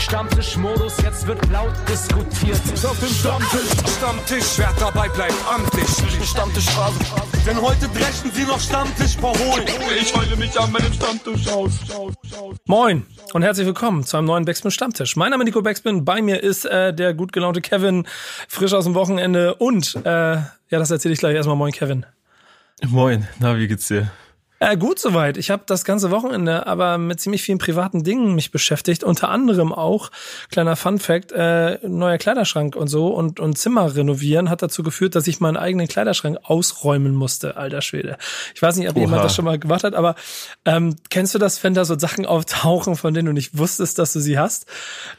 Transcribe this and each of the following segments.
Stammtischmodus, jetzt wird laut diskutiert. Auf dem Stammtisch, Stammtisch, wer dabei bleibt, amtlich. Stammtisch Phase. Denn heute brechen sie noch Stammtisch verholen. Ich heule mich an meinem Stammtisch aus. Moin und herzlich willkommen zu einem neuen Backspin Stammtisch. Mein Name ist Nico Backspin, bei mir ist äh, der gut gelaunte Kevin, frisch aus dem Wochenende und, äh, ja, das erzähle ich gleich erstmal. Moin, Kevin. Moin, na, wie geht's dir? Äh, gut soweit. Ich habe das ganze Wochenende aber mit ziemlich vielen privaten Dingen mich beschäftigt. Unter anderem auch, kleiner Fun Fact, äh, neuer Kleiderschrank und so und, und Zimmer renovieren hat dazu geführt, dass ich meinen eigenen Kleiderschrank ausräumen musste, alter Schwede. Ich weiß nicht, ob Oha. jemand das schon mal gemacht hat, aber ähm, kennst du das, wenn da so Sachen auftauchen, von denen du nicht wusstest, dass du sie hast?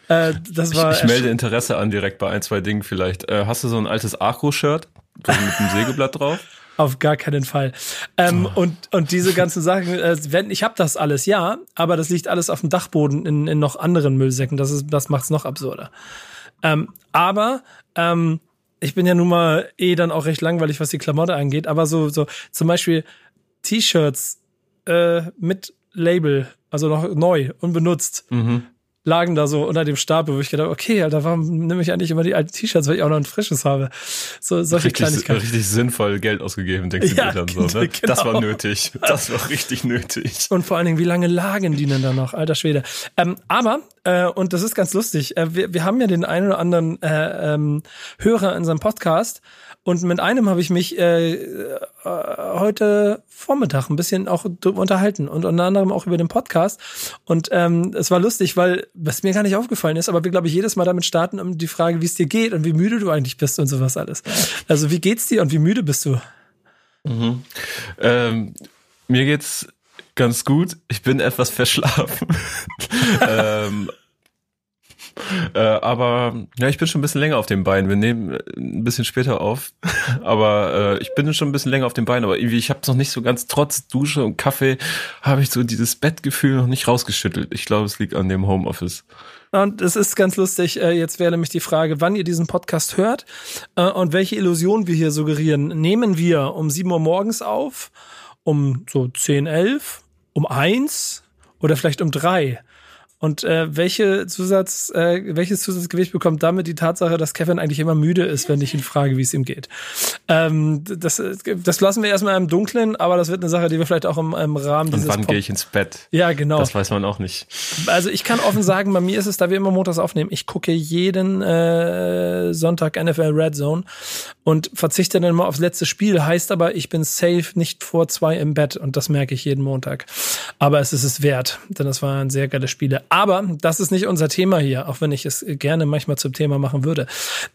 Äh, das war ich, ich melde Interesse an direkt bei ein, zwei Dingen vielleicht. Äh, hast du so ein altes Acro-Shirt? So mit einem Sägeblatt drauf? Auf gar keinen Fall. Ähm, oh. und, und diese ganzen Sachen, äh, wenn, ich habe das alles, ja, aber das liegt alles auf dem Dachboden in, in noch anderen Müllsäcken. Das, ist, das macht's noch absurder. Ähm, aber ähm, ich bin ja nun mal eh dann auch recht langweilig, was die Klamotte angeht, aber so, so zum Beispiel T-Shirts äh, mit Label, also noch neu, unbenutzt. Mhm lagen da so unter dem Stapel, wo ich gedacht okay, Alter, warum nehme ich eigentlich immer die alten T-Shirts, weil ich auch noch ein frisches habe? So solche richtig, Kleinigkeiten. Richtig sinnvoll Geld ausgegeben, denkst du ja, dir dann so, ne? Genau. Das war nötig. Das war richtig nötig. Und vor allen Dingen, wie lange lagen die denn da noch? Alter Schwede. Ähm, aber, äh, und das ist ganz lustig, äh, wir, wir haben ja den einen oder anderen äh, ähm, Hörer in unserem Podcast, und mit einem habe ich mich äh, äh, heute Vormittag ein bisschen auch unterhalten und unter anderem auch über den Podcast. Und ähm, es war lustig, weil was mir gar nicht aufgefallen ist, aber wir, glaube ich, jedes Mal damit starten, um die Frage, wie es dir geht und wie müde du eigentlich bist und sowas alles. Also wie geht's dir und wie müde bist du? Mhm. Ähm, mir geht's ganz gut. Ich bin etwas verschlafen. ähm, äh, aber ja, ich bin schon ein bisschen länger auf den Beinen. Wir nehmen äh, ein bisschen später auf, aber äh, ich bin schon ein bisschen länger auf den Beinen. Aber irgendwie, ich habe es noch nicht so ganz, trotz Dusche und Kaffee, habe ich so dieses Bettgefühl noch nicht rausgeschüttelt. Ich glaube, es liegt an dem Homeoffice. Und es ist ganz lustig, äh, jetzt wäre nämlich die Frage, wann ihr diesen Podcast hört äh, und welche Illusion wir hier suggerieren. Nehmen wir um 7 Uhr morgens auf, um so 10, 11, um 1 oder vielleicht um 3? Und äh, welche Zusatz, äh, welches Zusatzgewicht bekommt damit die Tatsache, dass Kevin eigentlich immer müde ist, wenn ich ihn frage, wie es ihm geht? Ähm, das, das lassen wir erstmal im Dunkeln, aber das wird eine Sache, die wir vielleicht auch im, im Rahmen dieses. Und wann gehe ich ins Bett? Ja, genau. Das weiß man auch nicht. Also ich kann offen sagen, bei mir ist es, da wir immer montags aufnehmen, ich gucke jeden äh, Sonntag NFL Red Zone und verzichte dann mal aufs letzte Spiel. Heißt aber, ich bin safe nicht vor zwei im Bett und das merke ich jeden Montag. Aber es ist es wert, denn das waren sehr geile Spiele. Aber das ist nicht unser Thema hier, auch wenn ich es gerne manchmal zum Thema machen würde.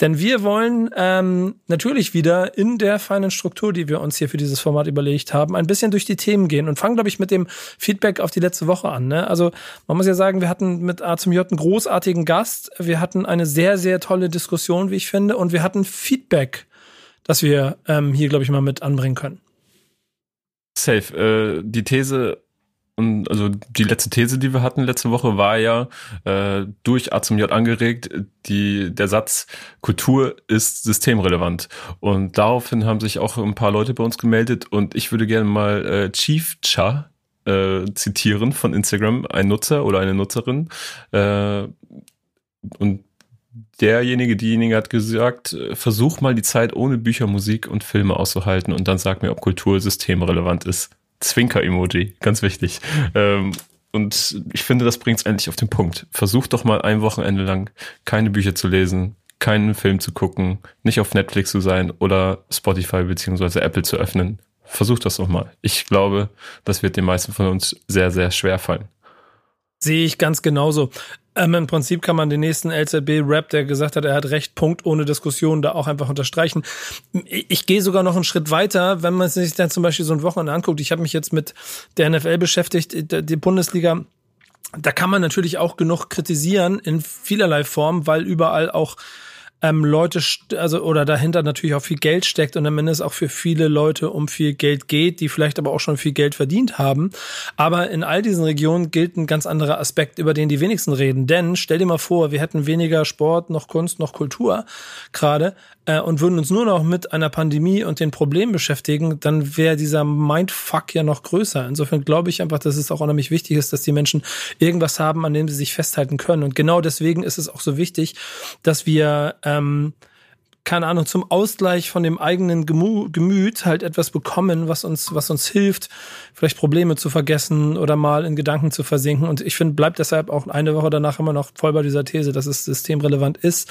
Denn wir wollen ähm, natürlich wieder in der feinen Struktur, die wir uns hier für dieses Format überlegt haben, ein bisschen durch die Themen gehen und fangen, glaube ich, mit dem Feedback auf die letzte Woche an. Ne? Also man muss ja sagen, wir hatten mit A zum J einen großartigen Gast, wir hatten eine sehr, sehr tolle Diskussion, wie ich finde, und wir hatten Feedback, das wir ähm, hier, glaube ich, mal mit anbringen können. Safe. Äh, die These und also die letzte These, die wir hatten letzte Woche, war ja äh, durch A zum J angeregt, die, der Satz, Kultur ist systemrelevant. Und daraufhin haben sich auch ein paar Leute bei uns gemeldet und ich würde gerne mal äh, Chief Cha äh, zitieren von Instagram, ein Nutzer oder eine Nutzerin. Äh, und derjenige, diejenige hat gesagt, versuch mal die Zeit ohne Bücher, Musik und Filme auszuhalten und dann sag mir, ob Kultur systemrelevant ist. Zwinker-Emoji, ganz wichtig. Ähm, und ich finde, das bringt es endlich auf den Punkt. Versucht doch mal ein Wochenende lang keine Bücher zu lesen, keinen Film zu gucken, nicht auf Netflix zu sein oder Spotify beziehungsweise Apple zu öffnen. Versucht das doch mal. Ich glaube, das wird den meisten von uns sehr, sehr schwer fallen. Sehe ich ganz genauso. Ähm, Im Prinzip kann man den nächsten LZB-Rap, der gesagt hat, er hat recht, Punkt ohne Diskussion, da auch einfach unterstreichen. Ich, ich gehe sogar noch einen Schritt weiter, wenn man sich dann zum Beispiel so ein Wochenende anguckt. Ich habe mich jetzt mit der NFL beschäftigt, die Bundesliga. Da kann man natürlich auch genug kritisieren in vielerlei Form, weil überall auch ähm, Leute, also oder dahinter natürlich auch viel Geld steckt und am Ende es auch für viele Leute um viel Geld geht, die vielleicht aber auch schon viel Geld verdient haben. Aber in all diesen Regionen gilt ein ganz anderer Aspekt, über den die wenigsten reden. Denn stell dir mal vor, wir hätten weniger Sport, noch Kunst, noch Kultur gerade äh, und würden uns nur noch mit einer Pandemie und den Problemen beschäftigen, dann wäre dieser Mindfuck ja noch größer. Insofern glaube ich einfach, dass es auch unheimlich wichtig ist, dass die Menschen irgendwas haben, an dem sie sich festhalten können. Und genau deswegen ist es auch so wichtig, dass wir ähm, keine Ahnung, zum Ausgleich von dem eigenen Gemüt halt etwas bekommen, was uns, was uns hilft, vielleicht Probleme zu vergessen oder mal in Gedanken zu versinken. Und ich finde, bleibt deshalb auch eine Woche danach immer noch voll bei dieser These, dass es systemrelevant ist.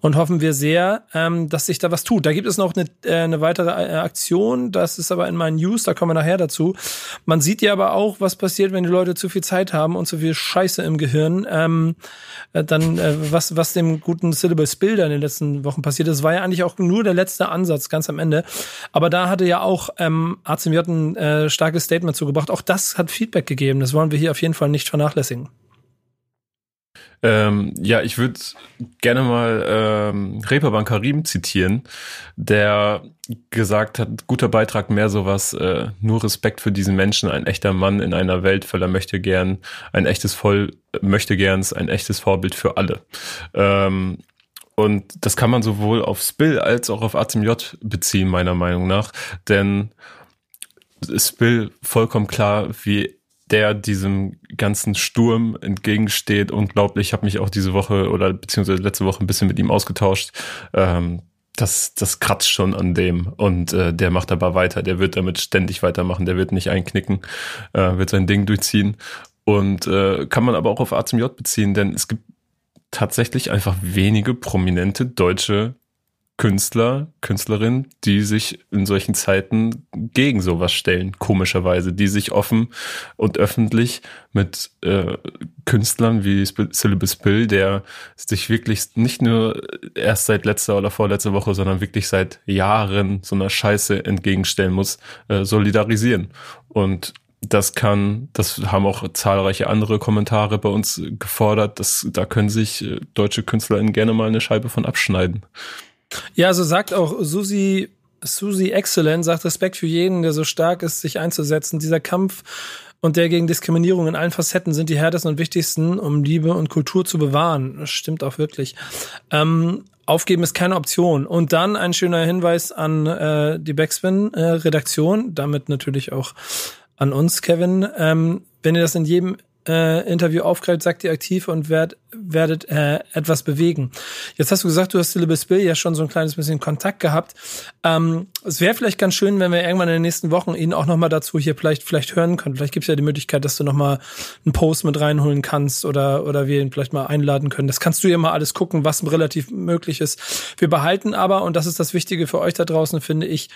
Und hoffen wir sehr, ähm, dass sich da was tut. Da gibt es noch eine, äh, eine weitere äh, Aktion, das ist aber in meinen News, da kommen wir nachher dazu. Man sieht ja aber auch, was passiert, wenn die Leute zu viel Zeit haben und zu viel Scheiße im Gehirn. Ähm, äh, dann, äh, was, was dem guten Syllable Builder in den letzten Wochen passiert ist, ja eigentlich auch nur der letzte Ansatz, ganz am Ende. Aber da hatte ja auch ähm, ACMJ ein äh, starkes Statement zugebracht. Auch das hat Feedback gegeben. Das wollen wir hier auf jeden Fall nicht vernachlässigen. Ähm, ja, ich würde gerne mal ähm, Reeperbahn Karim zitieren, der gesagt hat, guter Beitrag, mehr sowas, äh, nur Respekt für diesen Menschen, ein echter Mann in einer Welt voller möchte gern, ein echtes Voll möchte gerns, ein echtes Vorbild für alle. Ähm, und das kann man sowohl auf Spill als auch auf ACMJ beziehen, meiner Meinung nach. Denn Spill vollkommen klar, wie der diesem ganzen Sturm entgegensteht. Unglaublich. Ich habe mich auch diese Woche oder beziehungsweise letzte Woche ein bisschen mit ihm ausgetauscht. Ähm, das, das kratzt schon an dem und äh, der macht aber weiter. Der wird damit ständig weitermachen. Der wird nicht einknicken, äh, wird sein Ding durchziehen. Und äh, kann man aber auch auf A zum J beziehen, denn es gibt tatsächlich einfach wenige prominente deutsche Künstler, Künstlerinnen, die sich in solchen Zeiten gegen sowas stellen, komischerweise, die sich offen und öffentlich mit äh, Künstlern wie Syllabus Bill, der sich wirklich nicht nur erst seit letzter oder vorletzter Woche, sondern wirklich seit Jahren so einer Scheiße entgegenstellen muss, äh, solidarisieren. Und das kann, das haben auch zahlreiche andere Kommentare bei uns gefordert, dass da können sich äh, deutsche KünstlerInnen gerne mal eine Scheibe von abschneiden. Ja, also sagt auch Susi, Susi Excellent, sagt Respekt für jeden, der so stark ist, sich einzusetzen. Dieser Kampf und der gegen Diskriminierung in allen Facetten sind die härtesten und wichtigsten, um Liebe und Kultur zu bewahren. Das stimmt auch wirklich. Ähm, aufgeben ist keine Option. Und dann ein schöner Hinweis an äh, die Backspin-Redaktion, äh, damit natürlich auch an uns, Kevin. Ähm, wenn ihr das in jedem äh, Interview aufgreift, sagt ihr aktiv und werd, werdet äh, etwas bewegen. Jetzt hast du gesagt, du hast Syllabus Bill ja schon so ein kleines bisschen Kontakt gehabt. Ähm, es wäre vielleicht ganz schön, wenn wir irgendwann in den nächsten Wochen ihn auch nochmal dazu hier vielleicht, vielleicht hören können. Vielleicht gibt es ja die Möglichkeit, dass du nochmal einen Post mit reinholen kannst oder, oder wir ihn vielleicht mal einladen können. Das kannst du ja mal alles gucken, was relativ möglich ist. Wir behalten aber, und das ist das Wichtige für euch da draußen, finde ich,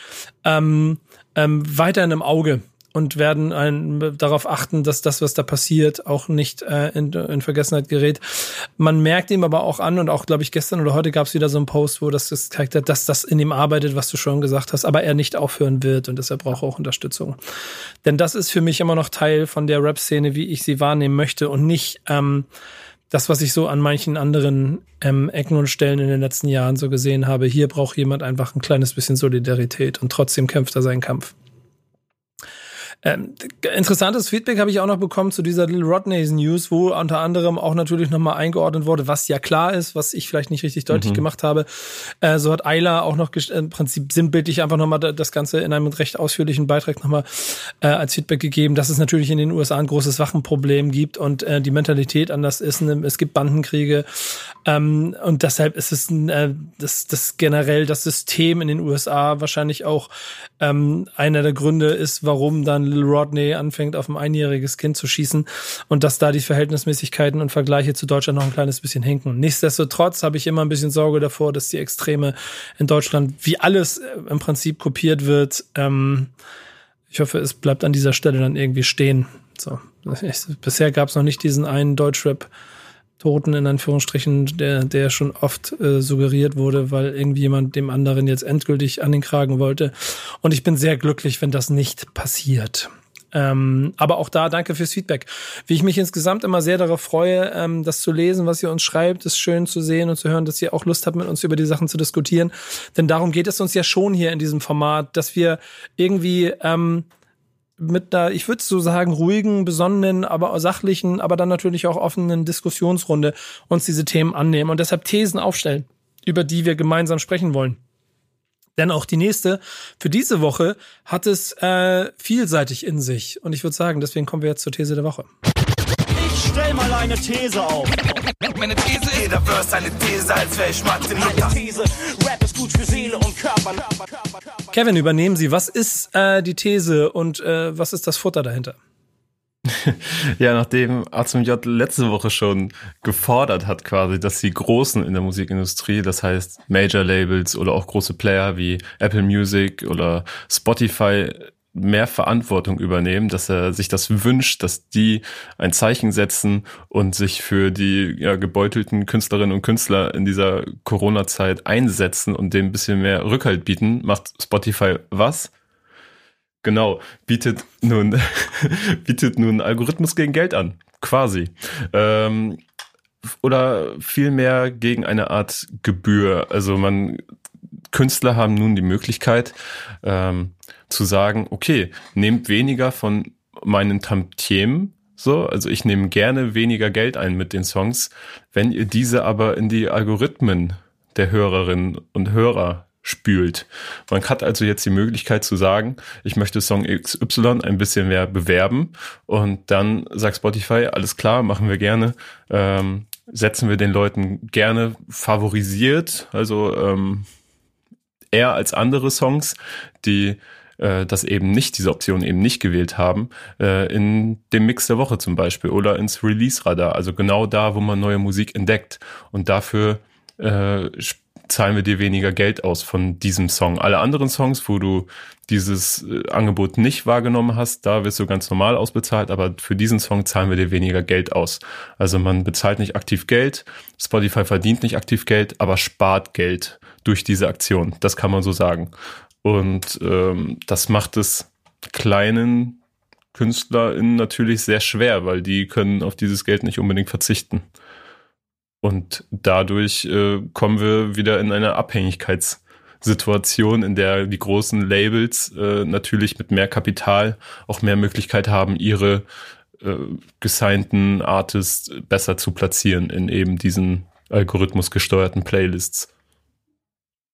ähm, ähm, weiter in einem Auge und werden ein, darauf achten, dass das, was da passiert, auch nicht äh, in, in Vergessenheit gerät. Man merkt ihm aber auch an und auch, glaube ich, gestern oder heute gab es wieder so einen Post, wo das gezeigt hat, dass das in ihm arbeitet, was du schon gesagt hast, aber er nicht aufhören wird und deshalb braucht er auch Unterstützung. Denn das ist für mich immer noch Teil von der Rap-Szene, wie ich sie wahrnehmen möchte und nicht ähm, das, was ich so an manchen anderen ähm, Ecken und Stellen in den letzten Jahren so gesehen habe. Hier braucht jemand einfach ein kleines bisschen Solidarität und trotzdem kämpft er seinen Kampf. Ähm, interessantes Feedback habe ich auch noch bekommen zu dieser Little Rodneys News, wo unter anderem auch natürlich nochmal eingeordnet wurde, was ja klar ist, was ich vielleicht nicht richtig deutlich mhm. gemacht habe. Äh, so hat Ayla auch noch im Prinzip sinnbildlich einfach nochmal das Ganze in einem recht ausführlichen Beitrag nochmal äh, als Feedback gegeben, dass es natürlich in den USA ein großes Wachenproblem gibt und äh, die Mentalität anders ist. Es gibt Bandenkriege ähm, und deshalb ist es äh, das, das generell das System in den USA wahrscheinlich auch ähm, einer der Gründe ist, warum dann Little Rodney anfängt, auf ein einjähriges Kind zu schießen und dass da die Verhältnismäßigkeiten und Vergleiche zu Deutschland noch ein kleines bisschen hinken. Nichtsdestotrotz habe ich immer ein bisschen Sorge davor, dass die Extreme in Deutschland, wie alles äh, im Prinzip kopiert wird. Ähm, ich hoffe, es bleibt an dieser Stelle dann irgendwie stehen. So. Bisher gab es noch nicht diesen einen Deutschrap- Toten in Anführungsstrichen, der, der schon oft äh, suggeriert wurde, weil irgendjemand dem anderen jetzt endgültig an den Kragen wollte. Und ich bin sehr glücklich, wenn das nicht passiert. Ähm, aber auch da danke fürs Feedback. Wie ich mich insgesamt immer sehr darauf freue, ähm, das zu lesen, was ihr uns schreibt, ist schön zu sehen und zu hören, dass ihr auch Lust habt, mit uns über die Sachen zu diskutieren. Denn darum geht es uns ja schon hier in diesem Format, dass wir irgendwie ähm, mit einer, ich würde so sagen, ruhigen, besonnenen, aber sachlichen, aber dann natürlich auch offenen Diskussionsrunde uns diese Themen annehmen und deshalb Thesen aufstellen, über die wir gemeinsam sprechen wollen. Denn auch die nächste für diese Woche hat es äh, vielseitig in sich. Und ich würde sagen, deswegen kommen wir jetzt zur These der Woche. Stell mal eine These auf. Meine These ist, jeder Verse eine These, als wäre ich Mathe. These, Rap ist gut für Seele und Körper. Kevin, übernehmen Sie. Was ist äh, die These und äh, was ist das Futter dahinter? ja, nachdem A zum J letzte Woche schon gefordert hat, quasi, dass die Großen in der Musikindustrie, das heißt Major Labels oder auch große Player wie Apple Music oder Spotify mehr Verantwortung übernehmen, dass er sich das wünscht, dass die ein Zeichen setzen und sich für die ja, gebeutelten Künstlerinnen und Künstler in dieser Corona-Zeit einsetzen und dem ein bisschen mehr Rückhalt bieten, macht Spotify was? Genau, bietet nun, bietet nun Algorithmus gegen Geld an, quasi. Ähm, oder vielmehr gegen eine Art Gebühr. Also man, Künstler haben nun die Möglichkeit ähm, zu sagen, okay, nehmt weniger von meinen Tantiemen, so, also ich nehme gerne weniger Geld ein mit den Songs, wenn ihr diese aber in die Algorithmen der Hörerinnen und Hörer spült. Man hat also jetzt die Möglichkeit zu sagen, ich möchte Song XY ein bisschen mehr bewerben und dann sagt Spotify, alles klar, machen wir gerne, ähm, setzen wir den Leuten gerne favorisiert, also ähm, eher als andere Songs, die äh, das eben nicht, diese Option eben nicht gewählt haben, äh, in dem Mix der Woche zum Beispiel oder ins Release-Radar, also genau da, wo man neue Musik entdeckt. Und dafür äh, zahlen wir dir weniger Geld aus von diesem Song. Alle anderen Songs, wo du dieses äh, Angebot nicht wahrgenommen hast, da wirst du ganz normal ausbezahlt, aber für diesen Song zahlen wir dir weniger Geld aus. Also man bezahlt nicht aktiv Geld, Spotify verdient nicht aktiv Geld, aber spart Geld durch diese Aktion. Das kann man so sagen. Und ähm, das macht es kleinen KünstlerInnen natürlich sehr schwer, weil die können auf dieses Geld nicht unbedingt verzichten. Und dadurch äh, kommen wir wieder in eine Abhängigkeitssituation, in der die großen Labels äh, natürlich mit mehr Kapital auch mehr Möglichkeit haben, ihre äh, gesignten Artists besser zu platzieren in eben diesen algorithmusgesteuerten Playlists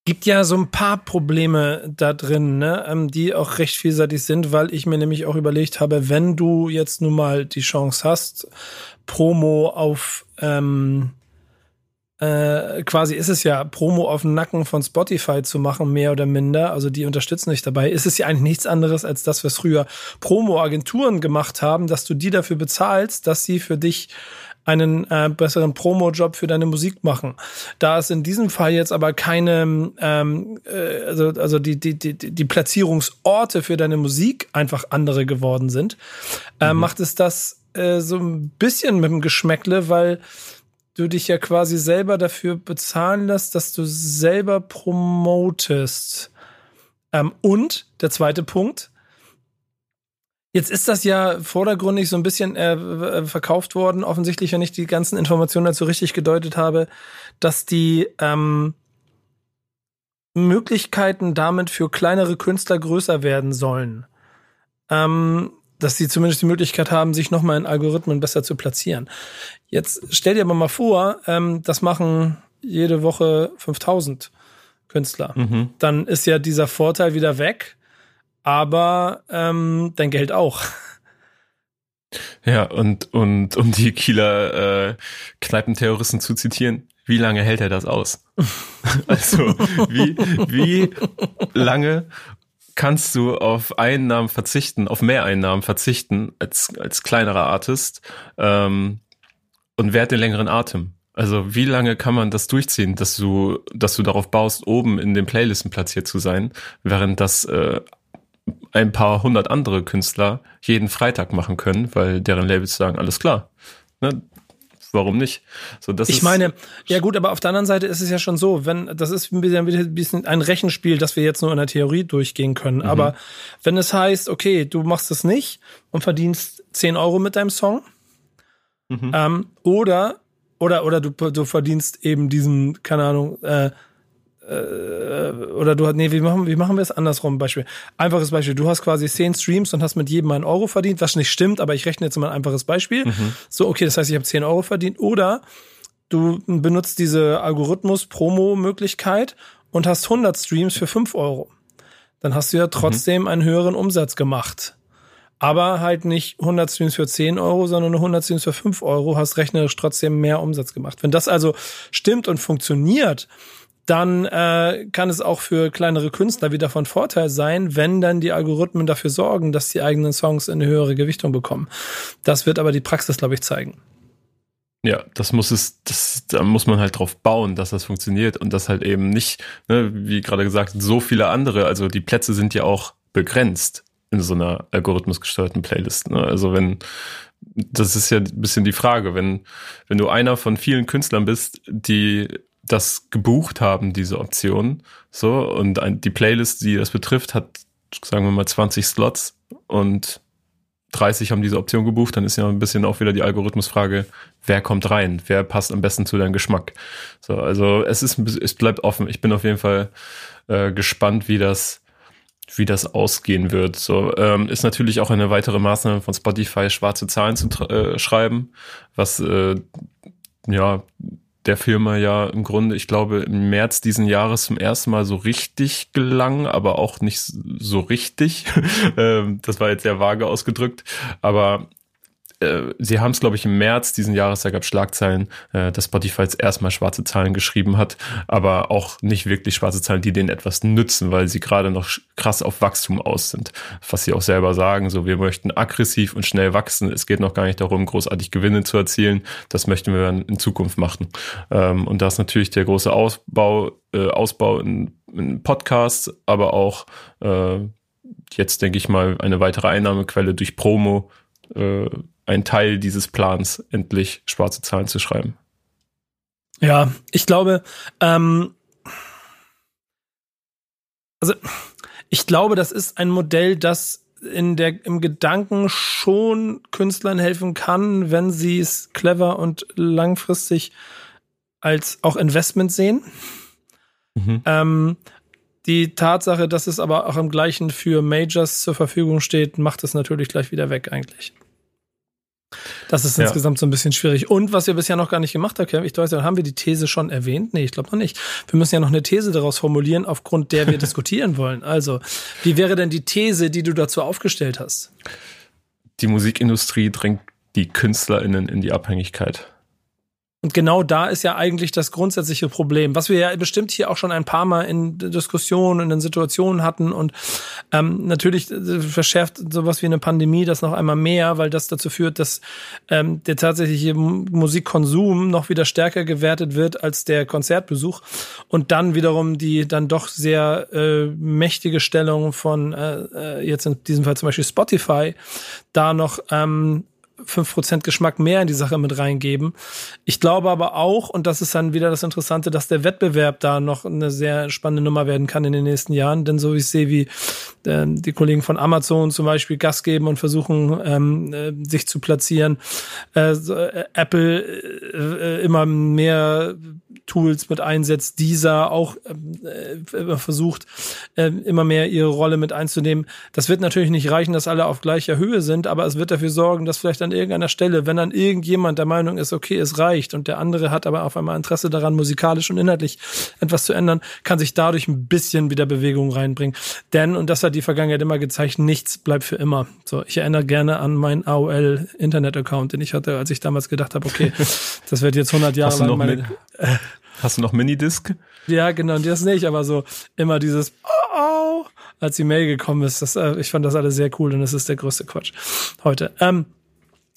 gibt ja so ein paar Probleme da drin, ne, ähm, die auch recht vielseitig sind, weil ich mir nämlich auch überlegt habe, wenn du jetzt nun mal die Chance hast, Promo auf ähm, äh, quasi ist es ja Promo auf den Nacken von Spotify zu machen, mehr oder minder. Also die unterstützen dich dabei. Ist es ja eigentlich nichts anderes als das, was früher Promo-Agenturen gemacht haben, dass du die dafür bezahlst, dass sie für dich einen äh, besseren Promo-Job für deine Musik machen. Da es in diesem Fall jetzt aber keine, ähm, äh, also, also die, die, die, die Platzierungsorte für deine Musik einfach andere geworden sind, äh, mhm. macht es das äh, so ein bisschen mit dem Geschmäckle, weil du dich ja quasi selber dafür bezahlen lässt, dass du selber promotest. Ähm, und der zweite Punkt, Jetzt ist das ja vordergründig so ein bisschen äh, äh, verkauft worden, offensichtlich, wenn ich die ganzen Informationen dazu richtig gedeutet habe, dass die ähm, Möglichkeiten damit für kleinere Künstler größer werden sollen. Ähm, dass sie zumindest die Möglichkeit haben, sich nochmal in Algorithmen besser zu platzieren. Jetzt stell dir aber mal vor, ähm, das machen jede Woche 5000 Künstler. Mhm. Dann ist ja dieser Vorteil wieder weg aber ähm, dein Geld auch. Ja, und, und um die Kieler äh, Kneipenterroristen zu zitieren, wie lange hält er das aus? also, wie, wie lange kannst du auf Einnahmen verzichten, auf Mehreinnahmen verzichten als, als kleinerer Artist ähm, und wer hat den längeren Atem? Also wie lange kann man das durchziehen, dass du, dass du darauf baust, oben in den Playlisten platziert zu sein, während das äh, ein paar hundert andere Künstler jeden Freitag machen können, weil deren Labels sagen, alles klar. Ne? warum nicht? So, das ich meine, ja gut, aber auf der anderen Seite ist es ja schon so, wenn, das ist ein bisschen, ein bisschen ein Rechenspiel, das wir jetzt nur in der Theorie durchgehen können. Mhm. Aber wenn es heißt, okay, du machst es nicht und verdienst 10 Euro mit deinem Song, mhm. ähm, oder, oder, oder du, du verdienst eben diesen, keine Ahnung, äh, äh, oder du hast, nee, wie machen, wie machen wir es andersrum? Beispiel. Einfaches Beispiel. Du hast quasi zehn Streams und hast mit jedem einen Euro verdient, was nicht stimmt, aber ich rechne jetzt mal ein einfaches Beispiel. Mhm. So, okay, das heißt, ich habe zehn Euro verdient. Oder du benutzt diese Algorithmus-Promo-Möglichkeit und hast 100 Streams für fünf Euro. Dann hast du ja trotzdem mhm. einen höheren Umsatz gemacht. Aber halt nicht 100 Streams für 10 Euro, sondern nur 100 Streams für 5 Euro, hast rechnerisch trotzdem mehr Umsatz gemacht. Wenn das also stimmt und funktioniert, dann äh, kann es auch für kleinere Künstler wieder von Vorteil sein, wenn dann die Algorithmen dafür sorgen, dass die eigenen Songs eine höhere Gewichtung bekommen. Das wird aber die Praxis, glaube ich, zeigen. Ja, das muss es, das, da muss man halt drauf bauen, dass das funktioniert und das halt eben nicht, ne, wie gerade gesagt, so viele andere, also die Plätze sind ja auch begrenzt in so einer algorithmusgesteuerten Playlist. Ne? Also wenn, das ist ja ein bisschen die Frage, wenn, wenn du einer von vielen Künstlern bist, die das gebucht haben, diese Option. So, und ein, die Playlist, die das betrifft, hat, sagen wir mal, 20 Slots und 30 haben diese Option gebucht, dann ist ja ein bisschen auch wieder die Algorithmusfrage, wer kommt rein, wer passt am besten zu deinem Geschmack. So, also es ist, es bleibt offen. Ich bin auf jeden Fall äh, gespannt, wie das, wie das ausgehen wird. So ähm, ist natürlich auch eine weitere Maßnahme von Spotify, schwarze Zahlen zu äh, schreiben, was äh, ja der Firma ja im Grunde, ich glaube, im März diesen Jahres zum ersten Mal so richtig gelang, aber auch nicht so richtig. Ähm, das war jetzt sehr vage ausgedrückt. Aber äh, sie haben es, glaube ich, im März diesen Jahres, da gab Schlagzeilen, äh, dass Spotify jetzt erstmal schwarze Zahlen geschrieben hat, aber auch nicht wirklich schwarze Zahlen, die denen etwas nützen, weil sie gerade noch krass auf Wachstum aus sind. Was sie auch selber sagen, so wir möchten aggressiv und schnell wachsen. Es geht noch gar nicht darum, großartig Gewinne zu erzielen. Das möchten wir dann in Zukunft machen. Ähm, und da ist natürlich der große Ausbau, äh, Ausbau in, in Podcasts, aber auch äh, jetzt denke ich mal eine weitere Einnahmequelle durch Promo äh, ein Teil dieses Plans, endlich schwarze Zahlen zu schreiben. Ja, ich glaube, ähm, also ich glaube, das ist ein Modell, das in der im Gedanken schon Künstlern helfen kann, wenn sie es clever und langfristig als auch Investment sehen. Mhm. Ähm, die Tatsache, dass es aber auch im gleichen für Majors zur Verfügung steht, macht es natürlich gleich wieder weg eigentlich. Das ist insgesamt ja. so ein bisschen schwierig. Und was wir bisher noch gar nicht gemacht haben, ich weiß, haben wir die These schon erwähnt? Nee, ich glaube noch nicht. Wir müssen ja noch eine These daraus formulieren, aufgrund der wir diskutieren wollen. Also, wie wäre denn die These, die du dazu aufgestellt hast? Die Musikindustrie drängt die KünstlerInnen in die Abhängigkeit. Und genau da ist ja eigentlich das grundsätzliche Problem, was wir ja bestimmt hier auch schon ein paar Mal in Diskussionen und in Situationen hatten. Und ähm, natürlich äh, verschärft sowas wie eine Pandemie das noch einmal mehr, weil das dazu führt, dass ähm, der tatsächliche Musikkonsum noch wieder stärker gewertet wird als der Konzertbesuch. Und dann wiederum die dann doch sehr äh, mächtige Stellung von äh, äh jetzt in diesem Fall zum Beispiel Spotify da noch ähm, 5% Geschmack mehr in die Sache mit reingeben. Ich glaube aber auch, und das ist dann wieder das Interessante, dass der Wettbewerb da noch eine sehr spannende Nummer werden kann in den nächsten Jahren. Denn so wie ich sehe, wie äh, die Kollegen von Amazon zum Beispiel Gas geben und versuchen, ähm, äh, sich zu platzieren, äh, äh Apple äh, immer mehr Tools mit einsetzt, dieser auch äh, versucht, äh, immer mehr ihre Rolle mit einzunehmen. Das wird natürlich nicht reichen, dass alle auf gleicher Höhe sind, aber es wird dafür sorgen, dass vielleicht an irgendeiner Stelle, wenn dann irgendjemand der Meinung ist, okay, es reicht und der andere hat aber auf einmal Interesse daran, musikalisch und inhaltlich etwas zu ändern, kann sich dadurch ein bisschen wieder Bewegung reinbringen. Denn, und das hat die Vergangenheit immer gezeigt, nichts bleibt für immer. So, ich erinnere gerne an meinen AOL Internet-Account, den ich hatte, als ich damals gedacht habe, okay, das wird jetzt 100 Jahre lang meine, Hast du noch Minidisc? Ja, genau, und das nicht, aber so immer dieses oh, oh, als die Mail gekommen ist, das, äh, ich fand das alles sehr cool und das ist der größte Quatsch heute. Ähm,